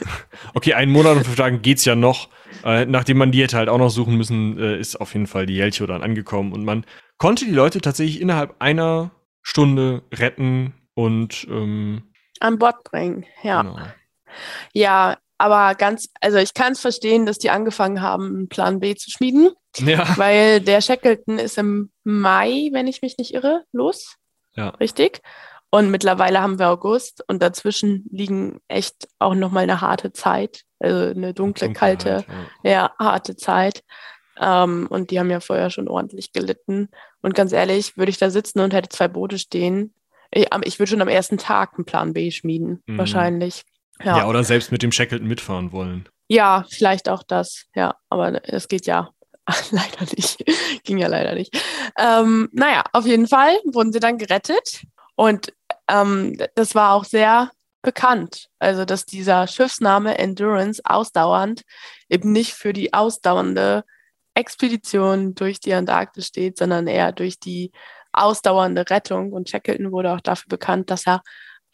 (laughs) okay, einen Monat und fünf Tagen geht's ja noch. Äh, nachdem man die hätte halt auch noch suchen müssen, äh, ist auf jeden Fall die Jelcho dann angekommen. Und man konnte die Leute tatsächlich innerhalb einer Stunde retten und ähm, an Bord bringen, ja. Genau. Ja, aber ganz, also ich kann es verstehen, dass die angefangen haben, einen Plan B zu schmieden. Ja. Weil der Shackleton ist im Mai, wenn ich mich nicht irre, los. Ja. Richtig? Und mittlerweile haben wir August und dazwischen liegen echt auch nochmal eine harte Zeit. Also eine dunkle, kalte, ja. ja. harte Zeit. Ähm, und die haben ja vorher schon ordentlich gelitten. Und ganz ehrlich, würde ich da sitzen und hätte zwei Boote stehen, ich, ich würde schon am ersten Tag einen Plan B schmieden, mhm. wahrscheinlich. Ja. ja, oder selbst mit dem Shackleton mitfahren wollen. Ja, vielleicht auch das. Ja, aber es geht ja (laughs) leider nicht. (laughs) Ging ja leider nicht. Ähm, naja, auf jeden Fall wurden sie dann gerettet. Und ähm, das war auch sehr bekannt. Also, dass dieser Schiffsname Endurance ausdauernd eben nicht für die ausdauernde Expedition durch die Antarktis steht, sondern eher durch die ausdauernde Rettung. Und Shackleton wurde auch dafür bekannt, dass er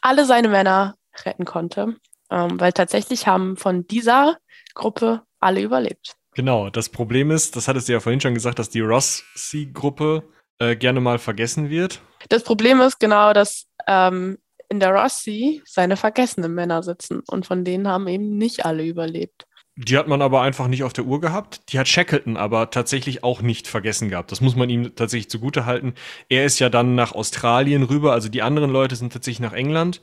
alle seine Männer retten konnte, ähm, weil tatsächlich haben von dieser Gruppe alle überlebt. Genau, das Problem ist, das hattest du ja vorhin schon gesagt, dass die Ross-Sea-Gruppe äh, gerne mal vergessen wird. Das Problem ist genau, dass ähm, in der Ross Sea seine vergessenen Männer sitzen und von denen haben eben nicht alle überlebt. Die hat man aber einfach nicht auf der Uhr gehabt. Die hat Shackleton aber tatsächlich auch nicht vergessen gehabt. Das muss man ihm tatsächlich zugute halten. Er ist ja dann nach Australien rüber, also die anderen Leute sind tatsächlich nach England.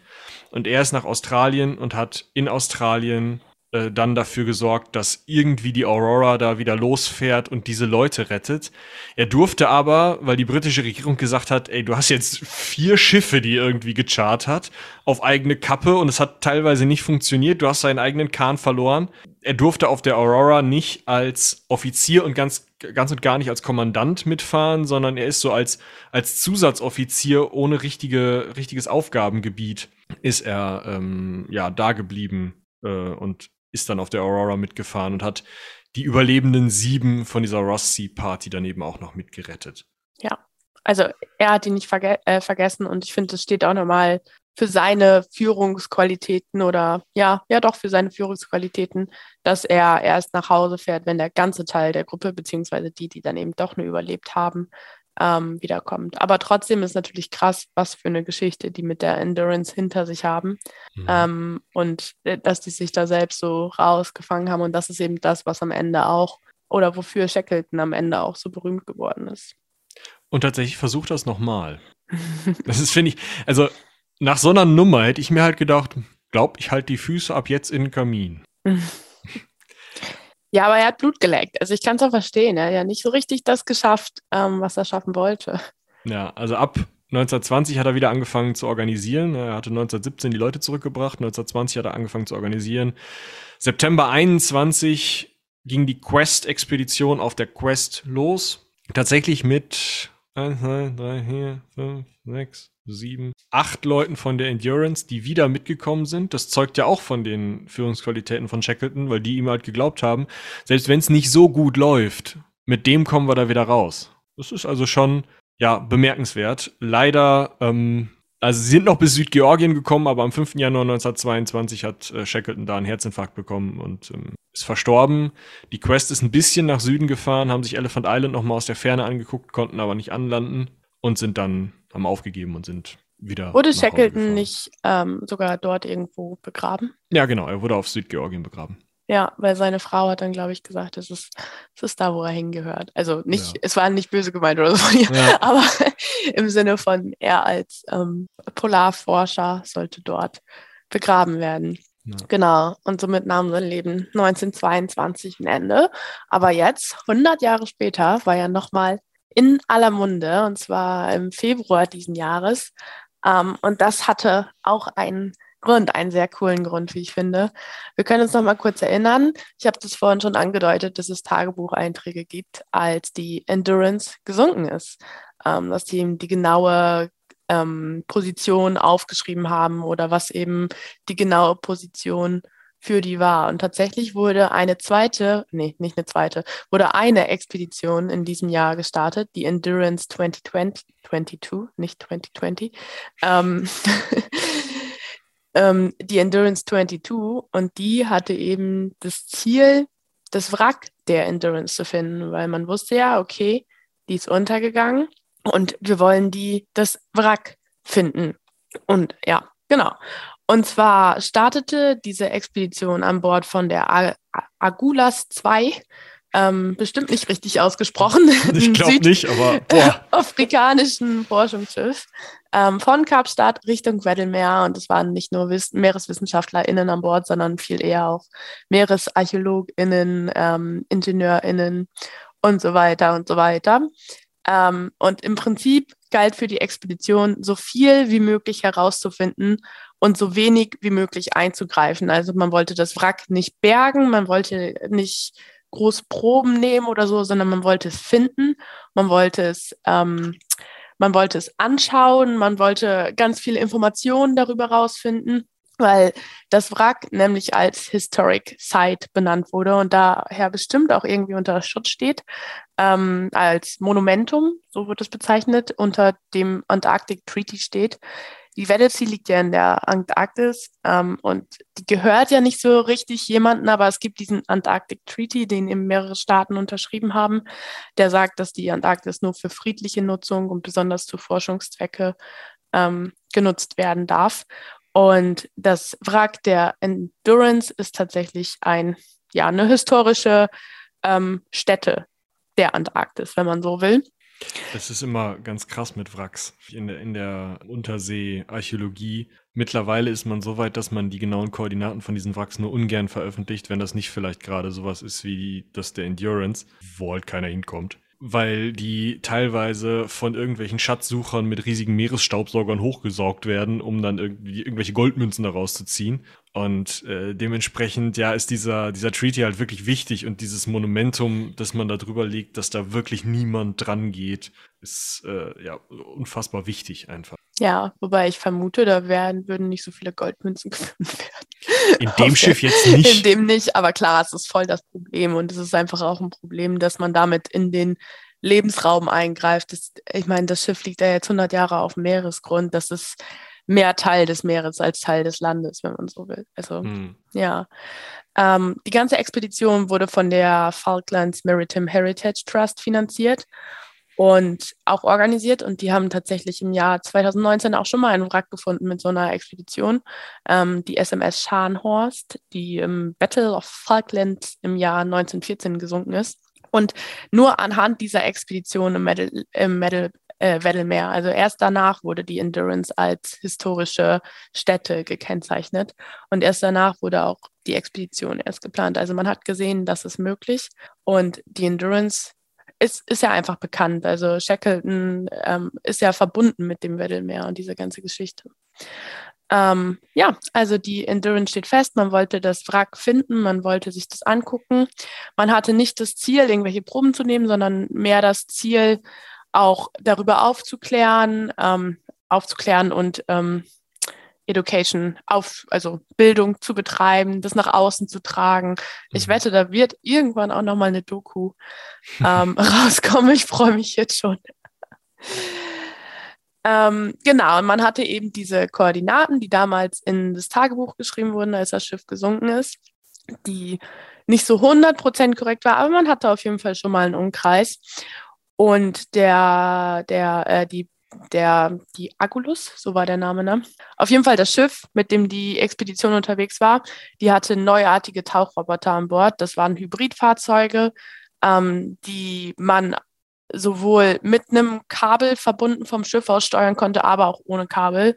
Und er ist nach Australien und hat in Australien äh, dann dafür gesorgt, dass irgendwie die Aurora da wieder losfährt und diese Leute rettet. Er durfte aber, weil die britische Regierung gesagt hat, ey, du hast jetzt vier Schiffe, die irgendwie gechartert, auf eigene Kappe und es hat teilweise nicht funktioniert, du hast seinen eigenen Kahn verloren. Er durfte auf der Aurora nicht als Offizier und ganz, ganz und gar nicht als Kommandant mitfahren, sondern er ist so als, als Zusatzoffizier ohne richtige, richtiges Aufgabengebiet ist er ähm, ja da geblieben äh, und ist dann auf der Aurora mitgefahren und hat die überlebenden sieben von dieser Ross Sea Party daneben auch noch mitgerettet. Ja, also er hat ihn nicht verge äh, vergessen und ich finde, das steht auch nochmal für seine Führungsqualitäten oder ja, ja doch für seine Führungsqualitäten, dass er erst nach Hause fährt, wenn der ganze Teil der Gruppe, beziehungsweise die, die dann eben doch nur überlebt haben, ähm, wiederkommt. Aber trotzdem ist natürlich krass, was für eine Geschichte die mit der Endurance hinter sich haben. Mhm. Ähm, und äh, dass die sich da selbst so rausgefangen haben. Und das ist eben das, was am Ende auch, oder wofür Shackleton am Ende auch so berühmt geworden ist. und tatsächlich versucht das nochmal. (laughs) das ist, finde ich, also nach so einer Nummer hätte ich mir halt gedacht, glaub, ich halte die Füße ab jetzt in den Kamin. (laughs) Ja, aber er hat Blut geleckt. Also ich kann es auch verstehen. Er hat ja nicht so richtig das geschafft, ähm, was er schaffen wollte. Ja, also ab 1920 hat er wieder angefangen zu organisieren. Er hatte 1917 die Leute zurückgebracht. 1920 hat er angefangen zu organisieren. September 21 ging die Quest-Expedition auf der Quest los. Tatsächlich mit 1, 2, 3, 4, 5, 6, sieben, acht Leuten von der Endurance, die wieder mitgekommen sind. Das zeugt ja auch von den Führungsqualitäten von Shackleton, weil die ihm halt geglaubt haben, selbst wenn es nicht so gut läuft, mit dem kommen wir da wieder raus. Das ist also schon, ja, bemerkenswert. Leider, ähm, also sie sind noch bis Südgeorgien gekommen, aber am 5. Januar 1922 hat äh, Shackleton da einen Herzinfarkt bekommen und ähm, ist verstorben. Die Quest ist ein bisschen nach Süden gefahren, haben sich Elephant Island nochmal aus der Ferne angeguckt, konnten aber nicht anlanden und sind dann haben aufgegeben und sind wieder. Wurde Shackleton nicht ähm, sogar dort irgendwo begraben? Ja, genau. Er wurde auf Südgeorgien begraben. Ja, weil seine Frau hat dann, glaube ich, gesagt, es ist, es ist da, wo er hingehört. Also nicht, ja. es war nicht böse gemeint oder so, ja. (laughs) aber im Sinne von, er als ähm, Polarforscher sollte dort begraben werden. Ja. Genau, und somit nahm sein Leben 1922 ein Ende. Aber jetzt, 100 Jahre später, war er nochmal in aller Munde, und zwar im Februar diesen Jahres. Ähm, und das hatte auch einen Grund, einen sehr coolen Grund, wie ich finde. Wir können uns noch mal kurz erinnern. Ich habe das vorhin schon angedeutet, dass es Tagebucheinträge gibt, als die Endurance gesunken ist, ähm, dass die eben die genaue ähm, Position aufgeschrieben haben oder was eben die genaue Position für die war. Und tatsächlich wurde eine zweite, nee, nicht eine zweite, wurde eine Expedition in diesem Jahr gestartet, die Endurance 2020, 22, nicht 2020. Ähm, (laughs) ähm, die Endurance 22 und die hatte eben das Ziel, das Wrack der Endurance zu finden, weil man wusste ja, okay, die ist untergegangen und wir wollen die das Wrack finden. Und ja, genau. Und zwar startete diese Expedition an Bord von der Agulas 2, ähm, bestimmt nicht richtig ausgesprochen. (laughs) Ich glaube nicht, aber boah. (laughs) afrikanischen Forschungsschiff ähm, von Kapstadt Richtung Weddellmeer. Und es waren nicht nur Wiss MeereswissenschaftlerInnen an Bord, sondern viel eher auch MeeresarchäologInnen, ähm, IngenieurInnen und so weiter und so weiter. Ähm, und im Prinzip galt für die Expedition, so viel wie möglich herauszufinden und so wenig wie möglich einzugreifen. Also man wollte das Wrack nicht bergen, man wollte nicht groß Proben nehmen oder so, sondern man wollte es finden, man wollte es, ähm, man wollte es anschauen, man wollte ganz viele Informationen darüber rausfinden, weil das Wrack nämlich als Historic Site benannt wurde und daher bestimmt auch irgendwie unter Schutz steht, ähm, als Monumentum, so wird es bezeichnet, unter dem Antarctic Treaty steht. Die Weddell liegt ja in der Antarktis ähm, und die gehört ja nicht so richtig jemanden, aber es gibt diesen Antarctic Treaty, den eben mehrere Staaten unterschrieben haben, der sagt, dass die Antarktis nur für friedliche Nutzung und besonders zu Forschungszwecke ähm, genutzt werden darf. Und das Wrack der Endurance ist tatsächlich ein, ja, eine historische ähm, Stätte der Antarktis, wenn man so will. Das ist immer ganz krass mit Wracks in der, in der Unterseearchäologie. Mittlerweile ist man so weit, dass man die genauen Koordinaten von diesen Wracks nur ungern veröffentlicht, wenn das nicht vielleicht gerade sowas ist wie das der Endurance, wo halt keiner hinkommt weil die teilweise von irgendwelchen Schatzsuchern mit riesigen Meeresstaubsaugern hochgesaugt werden, um dann irgendwie irgendwelche Goldmünzen daraus zu ziehen. Und äh, dementsprechend, ja, ist dieser, dieser Treaty halt wirklich wichtig und dieses Monumentum, das man da drüber legt, dass da wirklich niemand dran geht, ist äh, ja unfassbar wichtig einfach. Ja, wobei ich vermute, da werden, würden nicht so viele Goldmünzen (laughs) gefunden werden. In dem Schiff jetzt (laughs) nicht. In dem nicht, aber klar, es ist voll das Problem und es ist einfach auch ein Problem, dass man damit in den Lebensraum eingreift. Das, ich meine, das Schiff liegt ja jetzt 100 Jahre auf dem Meeresgrund. Das ist mehr Teil des Meeres als Teil des Landes, wenn man so will. Also, hm. ja. Ähm, die ganze Expedition wurde von der Falklands Maritime Heritage Trust finanziert und auch organisiert. Und die haben tatsächlich im Jahr 2019 auch schon mal einen Wrack gefunden mit so einer Expedition. Ähm, die SMS Scharnhorst, die im Battle of Falkland im Jahr 1914 gesunken ist. Und nur anhand dieser Expedition im Medal, im Medal äh, Weddellmeer. Also erst danach wurde die Endurance als historische Stätte gekennzeichnet und erst danach wurde auch die Expedition erst geplant. Also man hat gesehen, das ist möglich und die Endurance ist, ist ja einfach bekannt. Also Shackleton ähm, ist ja verbunden mit dem Weddellmeer und diese ganze Geschichte. Ähm, ja, also die Endurance steht fest. Man wollte das Wrack finden, man wollte sich das angucken. Man hatte nicht das Ziel, irgendwelche Proben zu nehmen, sondern mehr das Ziel, auch darüber aufzuklären, ähm, aufzuklären und ähm, Education, auf, also Bildung zu betreiben, das nach außen zu tragen. Ich mhm. wette, da wird irgendwann auch nochmal eine Doku (laughs) ähm, (laughs) rauskommen. Ich freue mich jetzt schon. ähm, genau, und man hatte eben diese Koordinaten, die damals in das Tagebuch geschrieben wurden, als das Schiff gesunken ist, die nicht so 100% korrekt war, aber man hatte auf jeden Fall schon mal einen Umkreis. Und der, der, äh, die der, die Agulus, so war der Name, ne? Auf jeden Fall das Schiff, mit dem die Expedition unterwegs war, die hatte neuartige Tauchroboter an Bord. Das waren Hybridfahrzeuge, ähm, die man sowohl mit einem Kabel verbunden vom Schiff aus steuern konnte, aber auch ohne Kabel,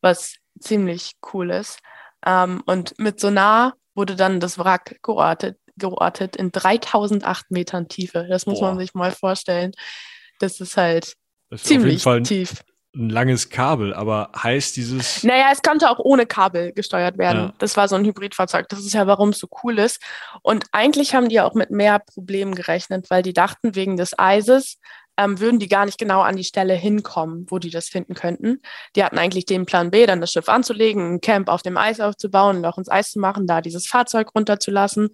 was ziemlich cool ist. Ähm, und mit Sonar wurde dann das Wrack geortet, geortet in 3008 Metern Tiefe. Das muss Boah. man sich mal vorstellen. Das ist halt das ist Ziemlich ein, tief. Ein langes Kabel, aber heißt dieses. Naja, es konnte auch ohne Kabel gesteuert werden. Ja. Das war so ein Hybridfahrzeug. Das ist ja, warum es so cool ist. Und eigentlich haben die auch mit mehr Problemen gerechnet, weil die dachten, wegen des Eises ähm, würden die gar nicht genau an die Stelle hinkommen, wo die das finden könnten. Die hatten eigentlich den Plan B, dann das Schiff anzulegen, ein Camp auf dem Eis aufzubauen, ein Loch ins Eis zu machen, da dieses Fahrzeug runterzulassen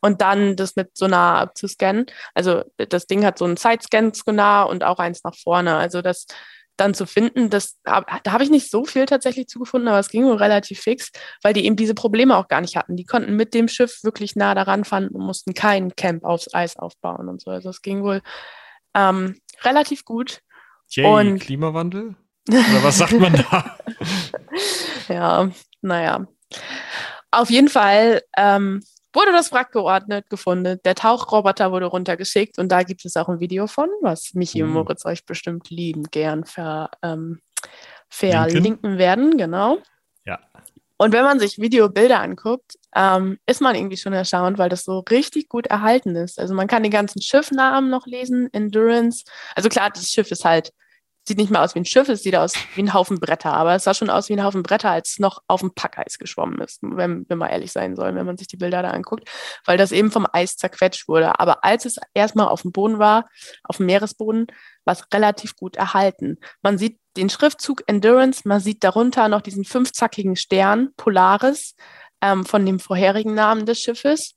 und dann das mit Sonar abzuscannen. Also das Ding hat so einen Sidescan-Sonar und auch eins nach vorne. Also das dann zu finden, das, da habe ich nicht so viel tatsächlich zugefunden, aber es ging wohl relativ fix, weil die eben diese Probleme auch gar nicht hatten. Die konnten mit dem Schiff wirklich nah daran fahren und mussten kein Camp aufs Eis aufbauen und so. Also es ging wohl ähm, relativ gut. Yay, und Klimawandel? Oder was sagt man da? (laughs) ja, naja. Auf jeden Fall ähm, wurde das Wrack geordnet, gefunden. Der Tauchroboter wurde runtergeschickt und da gibt es auch ein Video von, was Michi mhm. und Moritz euch bestimmt liebend gern ver, ähm, verlinken Linken. werden, genau. Ja. Und wenn man sich Videobilder anguckt, ähm, ist man irgendwie schon erstaunt, weil das so richtig gut erhalten ist. Also man kann den ganzen Schiffnamen noch lesen, Endurance. Also klar, das Schiff ist halt, sieht nicht mehr aus wie ein Schiff, es sieht aus wie ein Haufen Bretter, aber es sah schon aus wie ein Haufen Bretter, als es noch auf dem Packeis geschwommen ist, wenn, wenn man ehrlich sein soll, wenn man sich die Bilder da anguckt, weil das eben vom Eis zerquetscht wurde. Aber als es erstmal auf dem Boden war, auf dem Meeresboden, war es relativ gut erhalten. Man sieht den Schriftzug Endurance, man sieht darunter noch diesen fünfzackigen Stern, Polaris, ähm, von dem vorherigen Namen des Schiffes.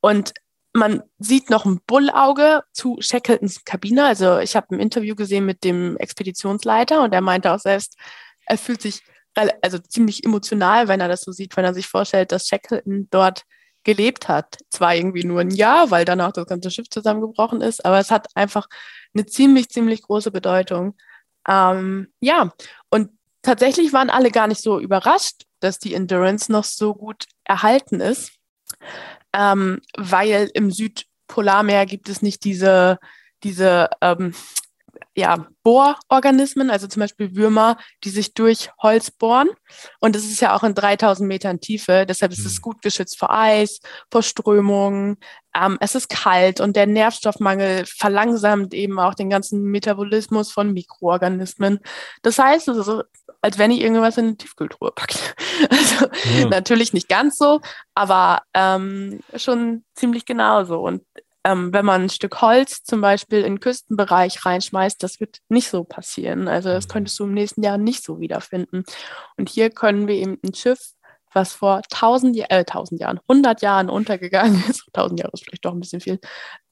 Und man sieht noch ein Bullauge zu Shackletons Kabine. Also ich habe ein Interview gesehen mit dem Expeditionsleiter und er meinte auch selbst, er fühlt sich also ziemlich emotional, wenn er das so sieht, wenn er sich vorstellt, dass Shackleton dort gelebt hat. Zwar irgendwie nur ein Jahr, weil danach das ganze Schiff zusammengebrochen ist, aber es hat einfach eine ziemlich, ziemlich große Bedeutung. Ähm, ja, und tatsächlich waren alle gar nicht so überrascht, dass die Endurance noch so gut erhalten ist, ähm, weil im Südpolarmeer gibt es nicht diese, diese ähm, ja, Bohrorganismen, also zum Beispiel Würmer, die sich durch Holz bohren. Und es ist ja auch in 3000 Metern Tiefe, deshalb ist es mhm. gut geschützt vor Eis, vor Strömungen. Ähm, es ist kalt und der Nährstoffmangel verlangsamt eben auch den ganzen Metabolismus von Mikroorganismen. Das heißt, es ist als wenn ich irgendwas in eine Tiefkühltruhe packe. (laughs) Also ja. natürlich nicht ganz so, aber ähm, schon ziemlich genauso. Und ähm, wenn man ein Stück Holz zum Beispiel in den Küstenbereich reinschmeißt, das wird nicht so passieren. Also das mhm. könntest du im nächsten Jahr nicht so wiederfinden. Und hier können wir eben ein Schiff, was vor 1000, äh, 1000 Jahren, 100 Jahren untergegangen ist, (laughs) 1000 Jahre ist vielleicht doch ein bisschen viel,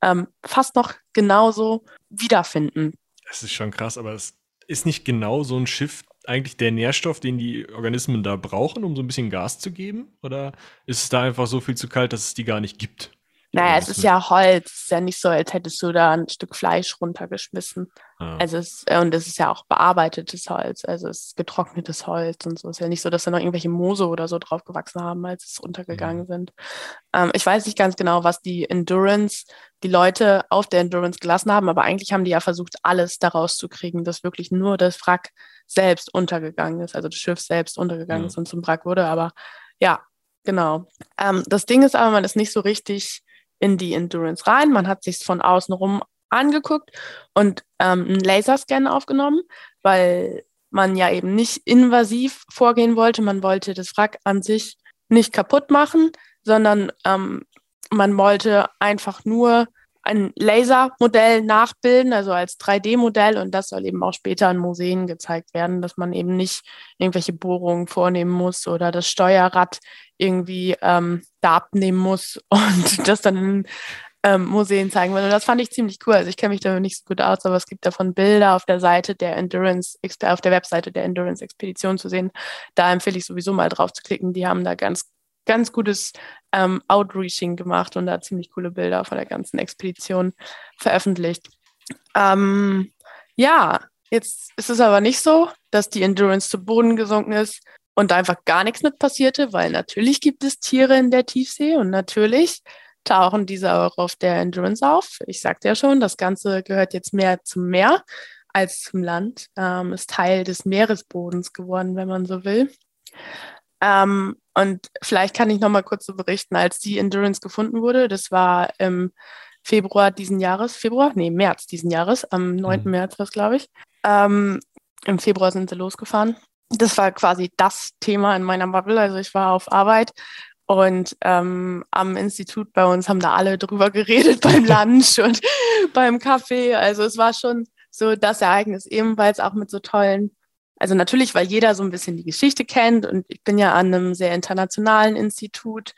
ähm, fast noch genauso wiederfinden. Das ist schon krass, aber es ist nicht genau so ein Schiff eigentlich der Nährstoff, den die Organismen da brauchen, um so ein bisschen Gas zu geben? Oder ist es da einfach so viel zu kalt, dass es die gar nicht gibt? Naja, es ist ja Holz. Es ist ja nicht so, als hättest du da ein Stück Fleisch runtergeschmissen. Ah. Also es, äh, und es ist ja auch bearbeitetes Holz, also es ist getrocknetes Holz und so. Es ist ja nicht so, dass da noch irgendwelche Moose oder so drauf gewachsen haben, als es runtergegangen mhm. sind. Ähm, ich weiß nicht ganz genau, was die Endurance, die Leute auf der Endurance gelassen haben, aber eigentlich haben die ja versucht, alles daraus zu kriegen, dass wirklich nur das Wrack selbst untergegangen ist, also das Schiff selbst untergegangen ja. ist und zum Wrack wurde. Aber ja, genau. Ähm, das Ding ist aber, man ist nicht so richtig in die Endurance rein. Man hat sich von außen rum angeguckt und ähm, einen Laserscan aufgenommen, weil man ja eben nicht invasiv vorgehen wollte. Man wollte das Wrack an sich nicht kaputt machen, sondern ähm, man wollte einfach nur ein Lasermodell nachbilden, also als 3D-Modell und das soll eben auch später in Museen gezeigt werden, dass man eben nicht irgendwelche Bohrungen vornehmen muss oder das Steuerrad irgendwie ähm, da abnehmen muss (laughs) und das dann in ähm, Museen zeigen will. Und das fand ich ziemlich cool. Also ich kenne mich damit nicht so gut aus, aber es gibt davon Bilder auf der Seite der Endurance, auf der Webseite der Endurance Expedition zu sehen. Da empfehle ich sowieso mal drauf zu klicken. Die haben da ganz ganz gutes ähm, Outreaching gemacht und da ziemlich coole Bilder von der ganzen Expedition veröffentlicht. Ähm, ja, jetzt ist es aber nicht so, dass die Endurance zu Boden gesunken ist und einfach gar nichts mit passierte, weil natürlich gibt es Tiere in der Tiefsee und natürlich tauchen diese auch auf der Endurance auf. Ich sagte ja schon, das Ganze gehört jetzt mehr zum Meer als zum Land, ähm, ist Teil des Meeresbodens geworden, wenn man so will. Ähm, und vielleicht kann ich noch mal kurz so berichten, als die Endurance gefunden wurde, das war im Februar diesen Jahres, Februar? Nee, März diesen Jahres, am 9. Mhm. März war es, glaube ich. Ähm, Im Februar sind sie losgefahren. Das war quasi das Thema in meiner Bubble. Also ich war auf Arbeit und ähm, am Institut bei uns haben da alle drüber geredet (laughs) beim Lunch und (laughs) beim Kaffee. Also es war schon so das Ereignis, ebenfalls auch mit so tollen also natürlich, weil jeder so ein bisschen die Geschichte kennt und ich bin ja an einem sehr internationalen Institut.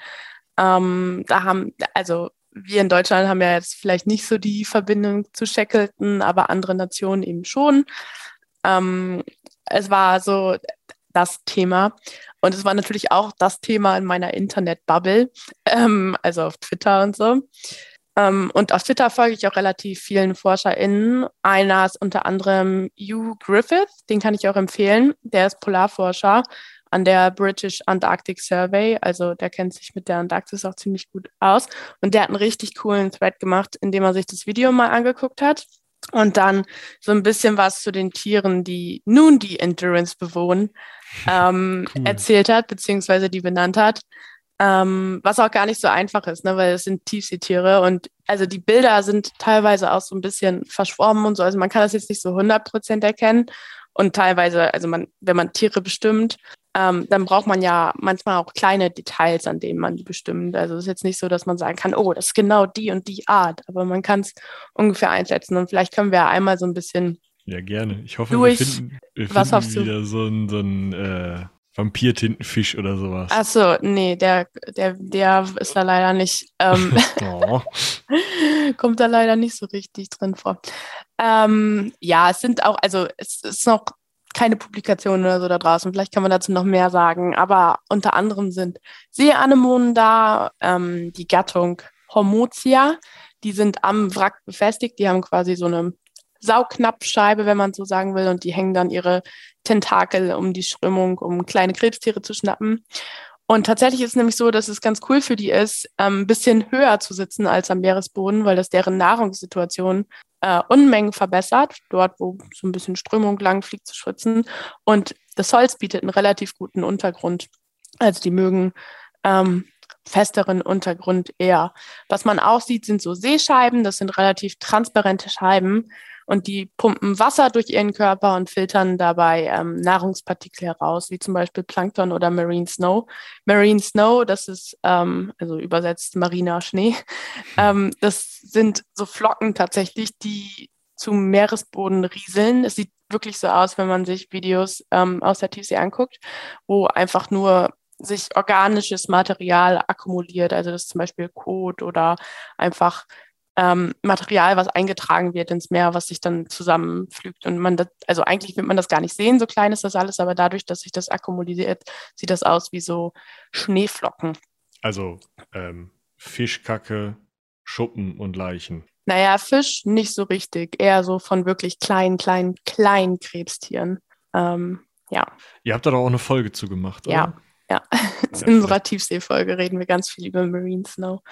Ähm, da haben, also wir in Deutschland haben ja jetzt vielleicht nicht so die Verbindung zu Shackleton, aber andere Nationen eben schon. Ähm, es war so das Thema. Und es war natürlich auch das Thema in meiner Internet-Bubble, (laughs) ähm, also auf Twitter und so. Ähm, und auf Twitter folge ich auch relativ vielen ForscherInnen. Einer ist unter anderem Hugh Griffith, den kann ich auch empfehlen. Der ist Polarforscher an der British Antarctic Survey. Also der kennt sich mit der Antarktis auch ziemlich gut aus. Und der hat einen richtig coolen Thread gemacht, in dem er sich das Video mal angeguckt hat. Und dann so ein bisschen was zu den Tieren, die nun die Endurance bewohnen, ähm, cool. erzählt hat, beziehungsweise die benannt hat. Ähm, was auch gar nicht so einfach ist, ne, weil es sind Tiefseetiere und also die Bilder sind teilweise auch so ein bisschen verschwommen und so. Also man kann das jetzt nicht so 100 Prozent erkennen und teilweise, also man, wenn man Tiere bestimmt, ähm, dann braucht man ja manchmal auch kleine Details, an denen man die bestimmt. Also es ist jetzt nicht so, dass man sagen kann, oh, das ist genau die und die Art, aber man kann es ungefähr einschätzen und vielleicht können wir ja einmal so ein bisschen ja, gerne. Ich hoffe, durch, wir finden, wir finden wieder so ein, so ein äh, Vampirtintenfisch oder sowas. Ach so, nee, der, der, der ist da leider nicht, ähm, (laughs) oh. (laughs) kommt da leider nicht so richtig drin vor. Ähm, ja, es sind auch, also es ist noch keine Publikation oder so da draußen. Vielleicht kann man dazu noch mehr sagen. Aber unter anderem sind Seeanemonen da, ähm, die Gattung Hormotia. Die sind am Wrack befestigt. Die haben quasi so eine Saugnapfscheibe, wenn man so sagen will, und die hängen dann ihre Tentakel um die Strömung, um kleine Krebstiere zu schnappen. Und tatsächlich ist es nämlich so, dass es ganz cool für die ist, ähm, ein bisschen höher zu sitzen als am Meeresboden, weil das deren Nahrungssituation äh, Unmengen verbessert, dort wo so ein bisschen Strömung lang fliegt zu schwitzen. Und das Holz bietet einen relativ guten Untergrund. Also die mögen ähm, festeren Untergrund eher. Was man auch sieht, sind so Seescheiben. Das sind relativ transparente Scheiben und die pumpen Wasser durch ihren Körper und filtern dabei ähm, Nahrungspartikel heraus, wie zum Beispiel Plankton oder Marine Snow. Marine Snow, das ist ähm, also übersetzt mariner Schnee. Ähm, das sind so Flocken tatsächlich, die zum Meeresboden rieseln. Es sieht wirklich so aus, wenn man sich Videos ähm, aus der Tiefsee anguckt, wo einfach nur sich organisches Material akkumuliert, also das ist zum Beispiel Kot oder einfach ähm, Material, was eingetragen wird ins Meer, was sich dann zusammenflügt. Und man das, also eigentlich wird man das gar nicht sehen, so klein ist das alles, aber dadurch, dass sich das akkumuliert, sieht das aus wie so Schneeflocken. Also ähm, Fischkacke Schuppen und Leichen? Naja, Fisch nicht so richtig. Eher so von wirklich kleinen, kleinen, kleinen Krebstieren. Ähm, ja. Ihr habt da doch auch eine Folge zu gemacht, oder? Ja. Ja, (laughs) in unserer Tiefseefolge reden wir ganz viel über Marine Snow.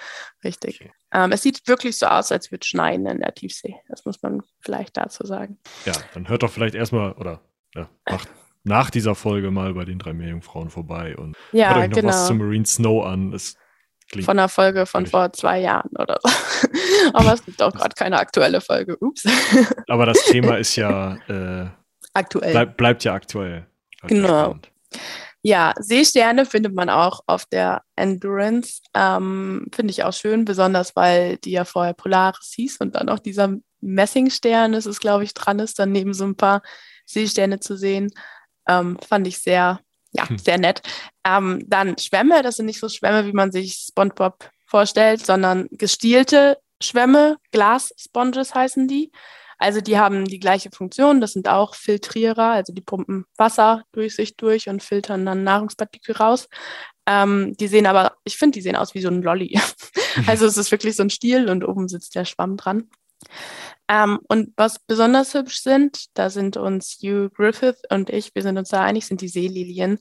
Richtig. Okay. Ähm, es sieht wirklich so aus, als würde es schneien in der Tiefsee. Das muss man vielleicht dazu sagen. Ja, dann hört doch vielleicht erstmal oder ja, macht nach dieser Folge mal bei den drei Meerjungfrauen vorbei und ja, hört euch noch genau. was zu Marine Snow an. Es von einer Folge von vor zwei Jahren oder so. (laughs) Aber es gibt auch gerade keine aktuelle Folge. Ups. Aber das Thema (laughs) ist ja äh, aktuell. Bleib, bleibt ja aktuell. Bleibt genau. Ja, Seesterne findet man auch auf der Endurance. Ähm, Finde ich auch schön, besonders weil die ja vorher Polaris hieß und dann auch dieser Messingstern, ist, glaube ich, dran ist, dann neben so ein paar Seesterne zu sehen. Ähm, fand ich sehr, ja, hm. sehr nett. Ähm, dann Schwämme, das sind nicht so Schwämme, wie man sich SpongeBob vorstellt, sondern gestielte Schwämme, Glas-Sponges heißen die. Also die haben die gleiche Funktion, das sind auch Filtrierer, also die pumpen Wasser durch sich durch und filtern dann Nahrungspartikel raus. Ähm, die sehen aber, ich finde, die sehen aus wie so ein Lolly. (laughs) also es ist wirklich so ein Stiel und oben sitzt der Schwamm dran. Ähm, und was besonders hübsch sind, da sind uns Hugh Griffith und ich, wir sind uns da einig, sind die Seelilien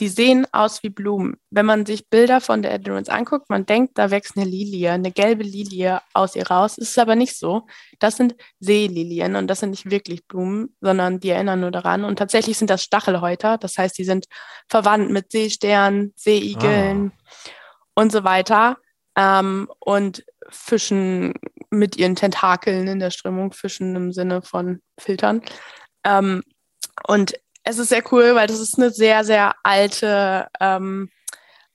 die sehen aus wie Blumen. Wenn man sich Bilder von der Endurance anguckt, man denkt, da wächst eine Lilie, eine gelbe Lilie aus ihr raus. Ist aber nicht so. Das sind Seelilien und das sind nicht wirklich Blumen, sondern die erinnern nur daran. Und tatsächlich sind das Stachelhäuter. Das heißt, die sind verwandt mit Seesternen, Seeigeln ah. und so weiter. Ähm, und fischen mit ihren Tentakeln in der Strömung, fischen im Sinne von Filtern. Ähm, und es ist sehr cool, weil das ist eine sehr, sehr alte, ähm,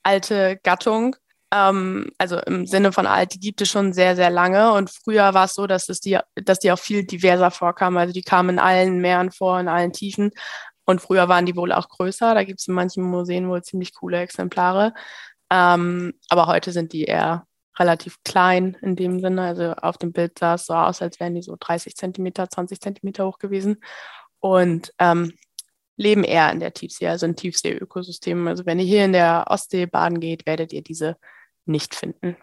alte Gattung. Ähm, also im Sinne von alt, die gibt es schon sehr, sehr lange. Und früher war es so, dass, es die, dass die auch viel diverser vorkamen. Also die kamen in allen Meeren vor, in allen Tiefen. Und früher waren die wohl auch größer. Da gibt es in manchen Museen wohl ziemlich coole Exemplare. Ähm, aber heute sind die eher relativ klein in dem Sinne. Also auf dem Bild sah es so aus, als wären die so 30 Zentimeter, 20 Zentimeter hoch gewesen. Und ähm, leben eher in der Tiefsee, also in Tiefsee-Ökosystemen. Also wenn ihr hier in der Ostsee baden geht, werdet ihr diese nicht finden.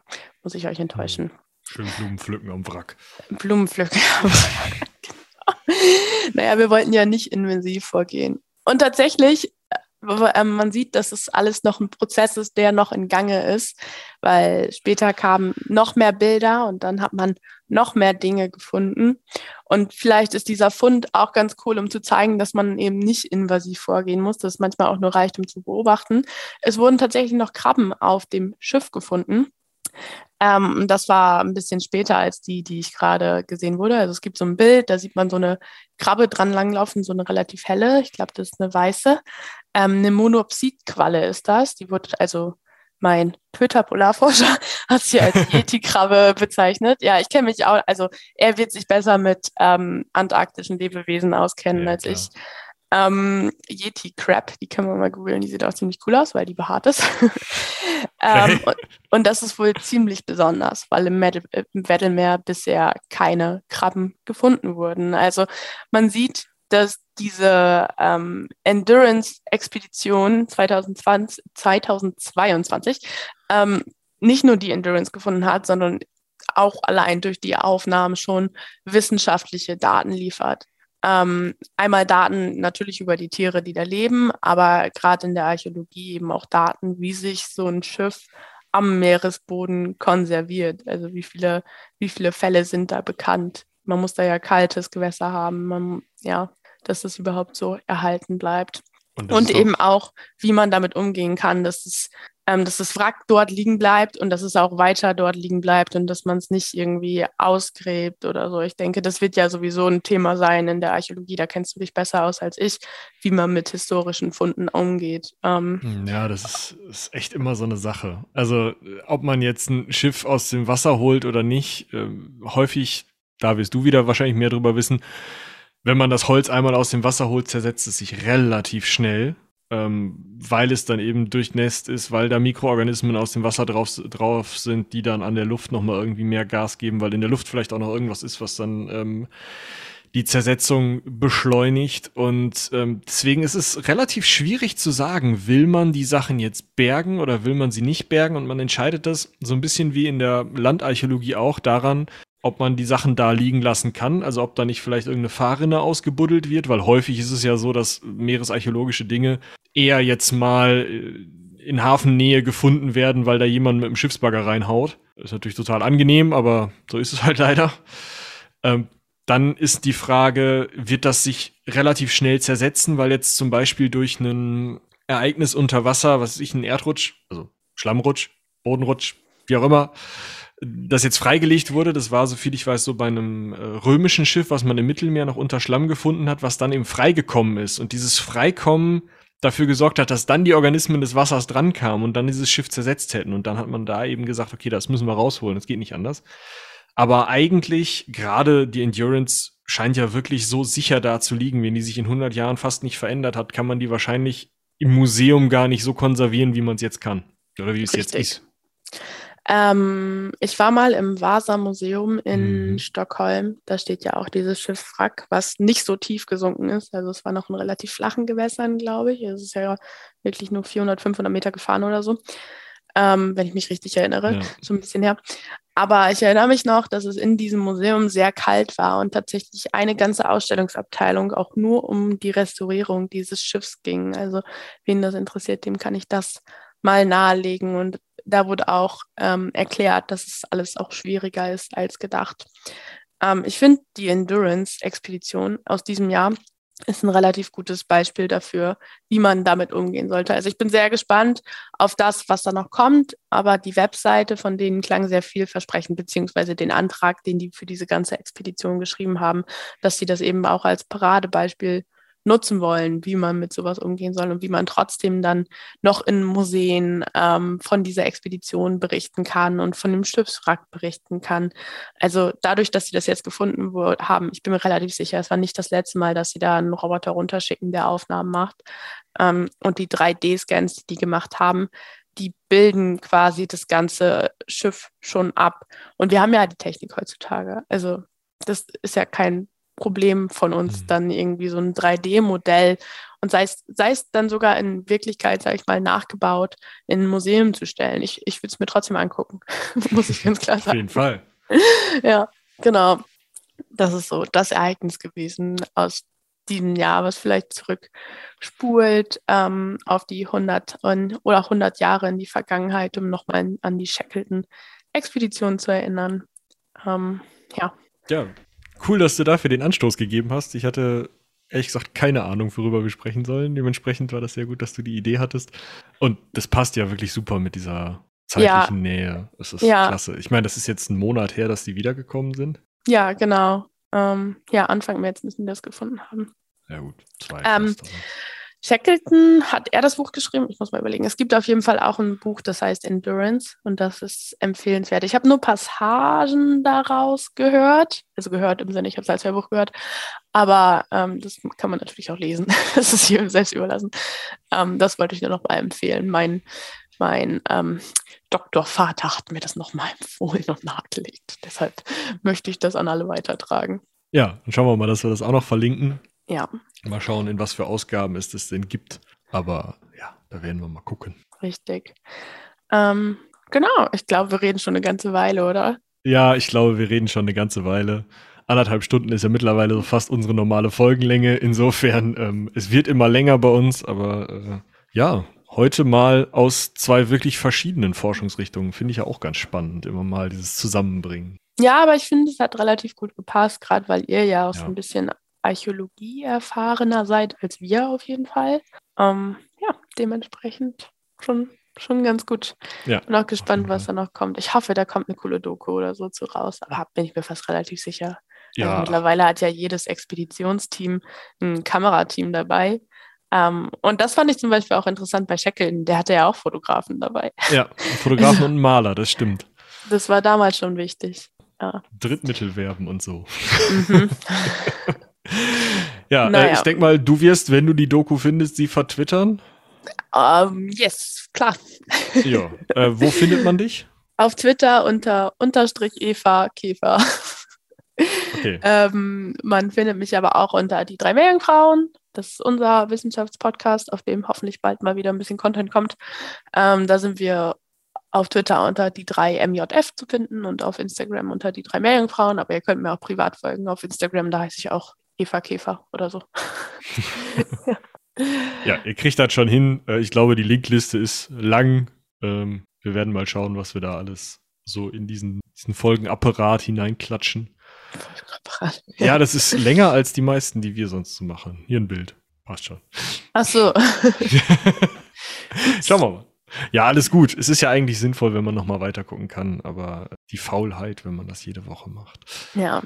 Muss ich euch enttäuschen. Hm. Schön Blumen pflücken am Wrack. Blumen pflücken am Wrack. (laughs) genau. Naja, wir wollten ja nicht intensiv vorgehen. Und tatsächlich man sieht, dass es alles noch ein Prozess ist, der noch in Gange ist, weil später kamen noch mehr Bilder und dann hat man noch mehr Dinge gefunden. Und vielleicht ist dieser Fund auch ganz cool, um zu zeigen, dass man eben nicht invasiv vorgehen muss, dass es manchmal auch nur reicht, um zu beobachten. Es wurden tatsächlich noch Krabben auf dem Schiff gefunden. Ähm, das war ein bisschen später als die, die ich gerade gesehen wurde. Also es gibt so ein Bild, da sieht man so eine Krabbe dran langlaufen, so eine relativ helle. Ich glaube, das ist eine weiße. Ähm, eine Monopsidqualle ist das. Die wurde also mein Twitter-Polarforscher (laughs) hat sie als (laughs) Yeti-Krabbe bezeichnet. Ja, ich kenne mich auch, also er wird sich besser mit ähm, antarktischen Lebewesen auskennen ja, als klar. ich. Ähm, Yeti Crab, die können wir mal googeln, die sieht auch ziemlich cool aus, weil die behaart ist. (laughs) ähm, und, und, das ist wohl ziemlich besonders, weil im, Med im Weddellmeer bisher keine Krabben gefunden wurden. Also man sieht, dass diese ähm, Endurance-Expedition 2020, 2022 ähm, nicht nur die Endurance gefunden hat, sondern auch allein durch die Aufnahmen schon wissenschaftliche Daten liefert. Ähm, einmal Daten natürlich über die Tiere, die da leben, aber gerade in der Archäologie eben auch Daten, wie sich so ein Schiff am Meeresboden konserviert. Also wie viele, wie viele Fälle sind da bekannt. Man muss da ja kaltes Gewässer haben, man, ja, dass es überhaupt so erhalten bleibt. Und, und eben auch, wie man damit umgehen kann, dass es ähm, dass das Wrack dort liegen bleibt und dass es auch weiter dort liegen bleibt und dass man es nicht irgendwie ausgräbt oder so. Ich denke, das wird ja sowieso ein Thema sein in der Archäologie. Da kennst du dich besser aus als ich, wie man mit historischen Funden umgeht. Ähm, hm, ja, das ist, ist, echt immer so eine Sache. Also, ob man jetzt ein Schiff aus dem Wasser holt oder nicht, äh, häufig, da wirst du wieder wahrscheinlich mehr drüber wissen, wenn man das Holz einmal aus dem Wasser holt, zersetzt es sich relativ schnell ähm, weil es dann eben durchnässt ist, weil da Mikroorganismen aus dem Wasser drauf, drauf sind, die dann an der Luft nochmal irgendwie mehr Gas geben, weil in der Luft vielleicht auch noch irgendwas ist, was dann ähm, die Zersetzung beschleunigt. Und ähm, deswegen ist es relativ schwierig zu sagen, will man die Sachen jetzt bergen oder will man sie nicht bergen? Und man entscheidet das so ein bisschen wie in der Landarchäologie auch daran, ob man die Sachen da liegen lassen kann, also ob da nicht vielleicht irgendeine Fahrrinne ausgebuddelt wird, weil häufig ist es ja so, dass meeresarchäologische Dinge eher jetzt mal äh, in Hafennähe gefunden werden, weil da jemand mit dem Schiffsbagger reinhaut. Ist natürlich total angenehm, aber so ist es (laughs) halt leider. Ähm, dann ist die Frage, wird das sich relativ schnell zersetzen, weil jetzt zum Beispiel durch ein Ereignis unter Wasser, was ist ich, ein Erdrutsch, also Schlammrutsch, Bodenrutsch, wie auch immer, das jetzt freigelegt wurde. Das war, so viel ich weiß, so bei einem äh, römischen Schiff, was man im Mittelmeer noch unter Schlamm gefunden hat, was dann eben freigekommen ist. Und dieses Freikommen dafür gesorgt hat, dass dann die Organismen des Wassers drankamen und dann dieses Schiff zersetzt hätten. Und dann hat man da eben gesagt, okay, das müssen wir rausholen, das geht nicht anders. Aber eigentlich, gerade die Endurance scheint ja wirklich so sicher da zu liegen, wenn die sich in 100 Jahren fast nicht verändert hat, kann man die wahrscheinlich im Museum gar nicht so konservieren, wie man es jetzt kann. Oder wie es jetzt ist. Ähm, ich war mal im Vasa-Museum in mhm. Stockholm. Da steht ja auch dieses Schiffswrack, was nicht so tief gesunken ist. Also es war noch in relativ flachen Gewässern, glaube ich. Es ist ja wirklich nur 400, 500 Meter gefahren oder so. Ähm, wenn ich mich richtig erinnere, ja. so ein bisschen her. Aber ich erinnere mich noch, dass es in diesem Museum sehr kalt war und tatsächlich eine ganze Ausstellungsabteilung auch nur um die Restaurierung dieses Schiffs ging. Also wen das interessiert, dem kann ich das mal nahelegen. Und da wurde auch ähm, erklärt, dass es alles auch schwieriger ist als gedacht. Ähm, ich finde die Endurance-Expedition aus diesem Jahr ist ein relativ gutes Beispiel dafür, wie man damit umgehen sollte. Also ich bin sehr gespannt auf das, was da noch kommt, aber die Webseite von denen klang sehr vielversprechend, beziehungsweise den Antrag, den die für diese ganze Expedition geschrieben haben, dass sie das eben auch als Paradebeispiel nutzen wollen, wie man mit sowas umgehen soll und wie man trotzdem dann noch in Museen ähm, von dieser Expedition berichten kann und von dem Schiffswrack berichten kann. Also dadurch, dass sie das jetzt gefunden haben, ich bin mir relativ sicher, es war nicht das letzte Mal, dass sie da einen Roboter runterschicken, der Aufnahmen macht. Ähm, und die 3D-Scans, die die gemacht haben, die bilden quasi das ganze Schiff schon ab. Und wir haben ja die Technik heutzutage. Also das ist ja kein Problem von uns, mhm. dann irgendwie so ein 3D-Modell und sei es, sei es dann sogar in Wirklichkeit, sage ich mal, nachgebaut in ein Museum zu stellen. Ich, ich würde es mir trotzdem angucken, (laughs) muss ich ganz klar sagen. Auf jeden Fall. (laughs) ja, genau. Das ist so das Ereignis gewesen aus diesem Jahr, was vielleicht zurückspult ähm, auf die 100 und, oder 100 Jahre in die Vergangenheit, um nochmal an die Shackleton-Expedition zu erinnern. Ähm, ja. Ja, cool, dass du dafür den Anstoß gegeben hast. Ich hatte ehrlich gesagt keine Ahnung, worüber wir sprechen sollen. Dementsprechend war das sehr gut, dass du die Idee hattest. Und das passt ja wirklich super mit dieser zeitlichen ja. Nähe. Das ist ja. klasse. Ich meine, das ist jetzt ein Monat her, dass die wiedergekommen sind. Ja, genau. Ähm, ja, Anfang März müssen wir das gefunden haben. Ja, gut. Zwei. Ähm, Shackleton hat er das Buch geschrieben? Ich muss mal überlegen. Es gibt auf jeden Fall auch ein Buch, das heißt Endurance und das ist empfehlenswert. Ich habe nur Passagen daraus gehört, also gehört im Sinne, ich habe es als Hörbuch gehört, aber ähm, das kann man natürlich auch lesen. (laughs) das ist hier selbst überlassen. Ähm, das wollte ich nur noch mal empfehlen. Mein, mein ähm, Doktorvater hat mir das noch mal empfohlen und nachgelegt. Deshalb möchte ich das an alle weitertragen. Ja, dann schauen wir mal, dass wir das auch noch verlinken. Ja. Mal schauen, in was für Ausgaben es das denn gibt. Aber ja, da werden wir mal gucken. Richtig. Ähm, genau, ich glaube, wir reden schon eine ganze Weile, oder? Ja, ich glaube, wir reden schon eine ganze Weile. Anderthalb Stunden ist ja mittlerweile so fast unsere normale Folgenlänge. Insofern, ähm, es wird immer länger bei uns, aber äh, ja, heute mal aus zwei wirklich verschiedenen Forschungsrichtungen. Finde ich ja auch ganz spannend, immer mal dieses Zusammenbringen. Ja, aber ich finde, es hat relativ gut gepasst, gerade weil ihr ja auch ja. so ein bisschen Archäologie erfahrener seid als wir auf jeden Fall. Ähm, ja, dementsprechend schon, schon ganz gut. Ja, Bin auch gespannt, was da noch kommt. Ich hoffe, da kommt eine coole Doku oder so zu raus, aber bin ich mir fast relativ sicher. Ja. Also mittlerweile hat ja jedes Expeditionsteam ein Kamerateam dabei. Um, ähm, und das fand ich zum Beispiel auch interessant bei Shackleton. Der hatte ja auch Fotografen dabei. Ja, Fotografen und Maler, das stimmt. Das war damals schon wichtig. Ja. Drittmittelverben und so. Mhm. (laughs) ja, äh, naja. äh, ich denke mal, du wirst, wenn du die Doku findest, sie vertwittern. Um, ähm, yes, klar. ja. Äh, wo (laughs) findet man dich? Auf Twitter unter unterstrich Eva Käfer. Okay. Ähm, man findet mich aber auch unter die drei Meerjungfrauen. Das ist unser Wissenschaftspodcast, auf dem hoffentlich bald mal wieder ein bisschen Content kommt. Ähm, da sind wir auf Twitter unter die drei MJF zu finden und auf Instagram unter die drei Meerjungfrauen. Aber ihr könnt mir auch privat folgen auf Instagram, da heiße ich auch Eva Käfer oder so. (laughs) ja, ihr kriegt das schon hin. Äh, ich glaube, die Linkliste ist lang. Ähm, wir werden mal schauen, was wir da alles so in diesen, diesen Folgenapparat hineinklatschen. Folgenapparat. Ja. ja, das ist länger als die meisten, die wir sonst so machen. Hier ein Bild. Passt schon. Ach so. (laughs) Schauen wir mal. Ja, alles gut. Es ist ja eigentlich sinnvoll, wenn man nochmal weiter gucken kann, aber die Faulheit, wenn man das jede Woche macht. Ja,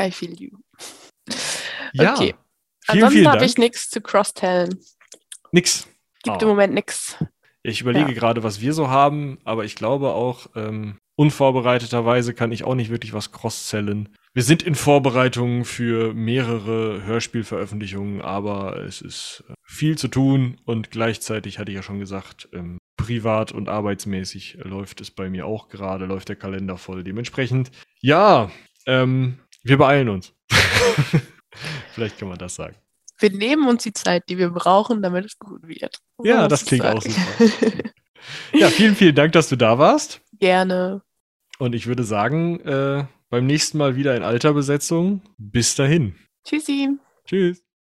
I feel you. Ja. Okay. Vielen, Ansonsten habe ich nichts zu Crosstellen. Nix. Gibt oh. im Moment nichts. Ich überlege ja. gerade, was wir so haben, aber ich glaube auch, ähm, unvorbereiteterweise kann ich auch nicht wirklich was crosszellen. Wir sind in Vorbereitungen für mehrere Hörspielveröffentlichungen, aber es ist äh, viel zu tun und gleichzeitig hatte ich ja schon gesagt, ähm, privat und arbeitsmäßig läuft es bei mir auch gerade, läuft der Kalender voll. Dementsprechend, ja, ähm, wir beeilen uns. (laughs) Vielleicht kann man das sagen. Wir nehmen uns die Zeit, die wir brauchen, damit es gut wird. Ja, das klingt sagen. auch super. ja, vielen, vielen Dank, dass du da warst. Gerne. Und ich würde sagen, äh, beim nächsten Mal wieder in alter Besetzung. Bis dahin. Tschüssi. Tschüss.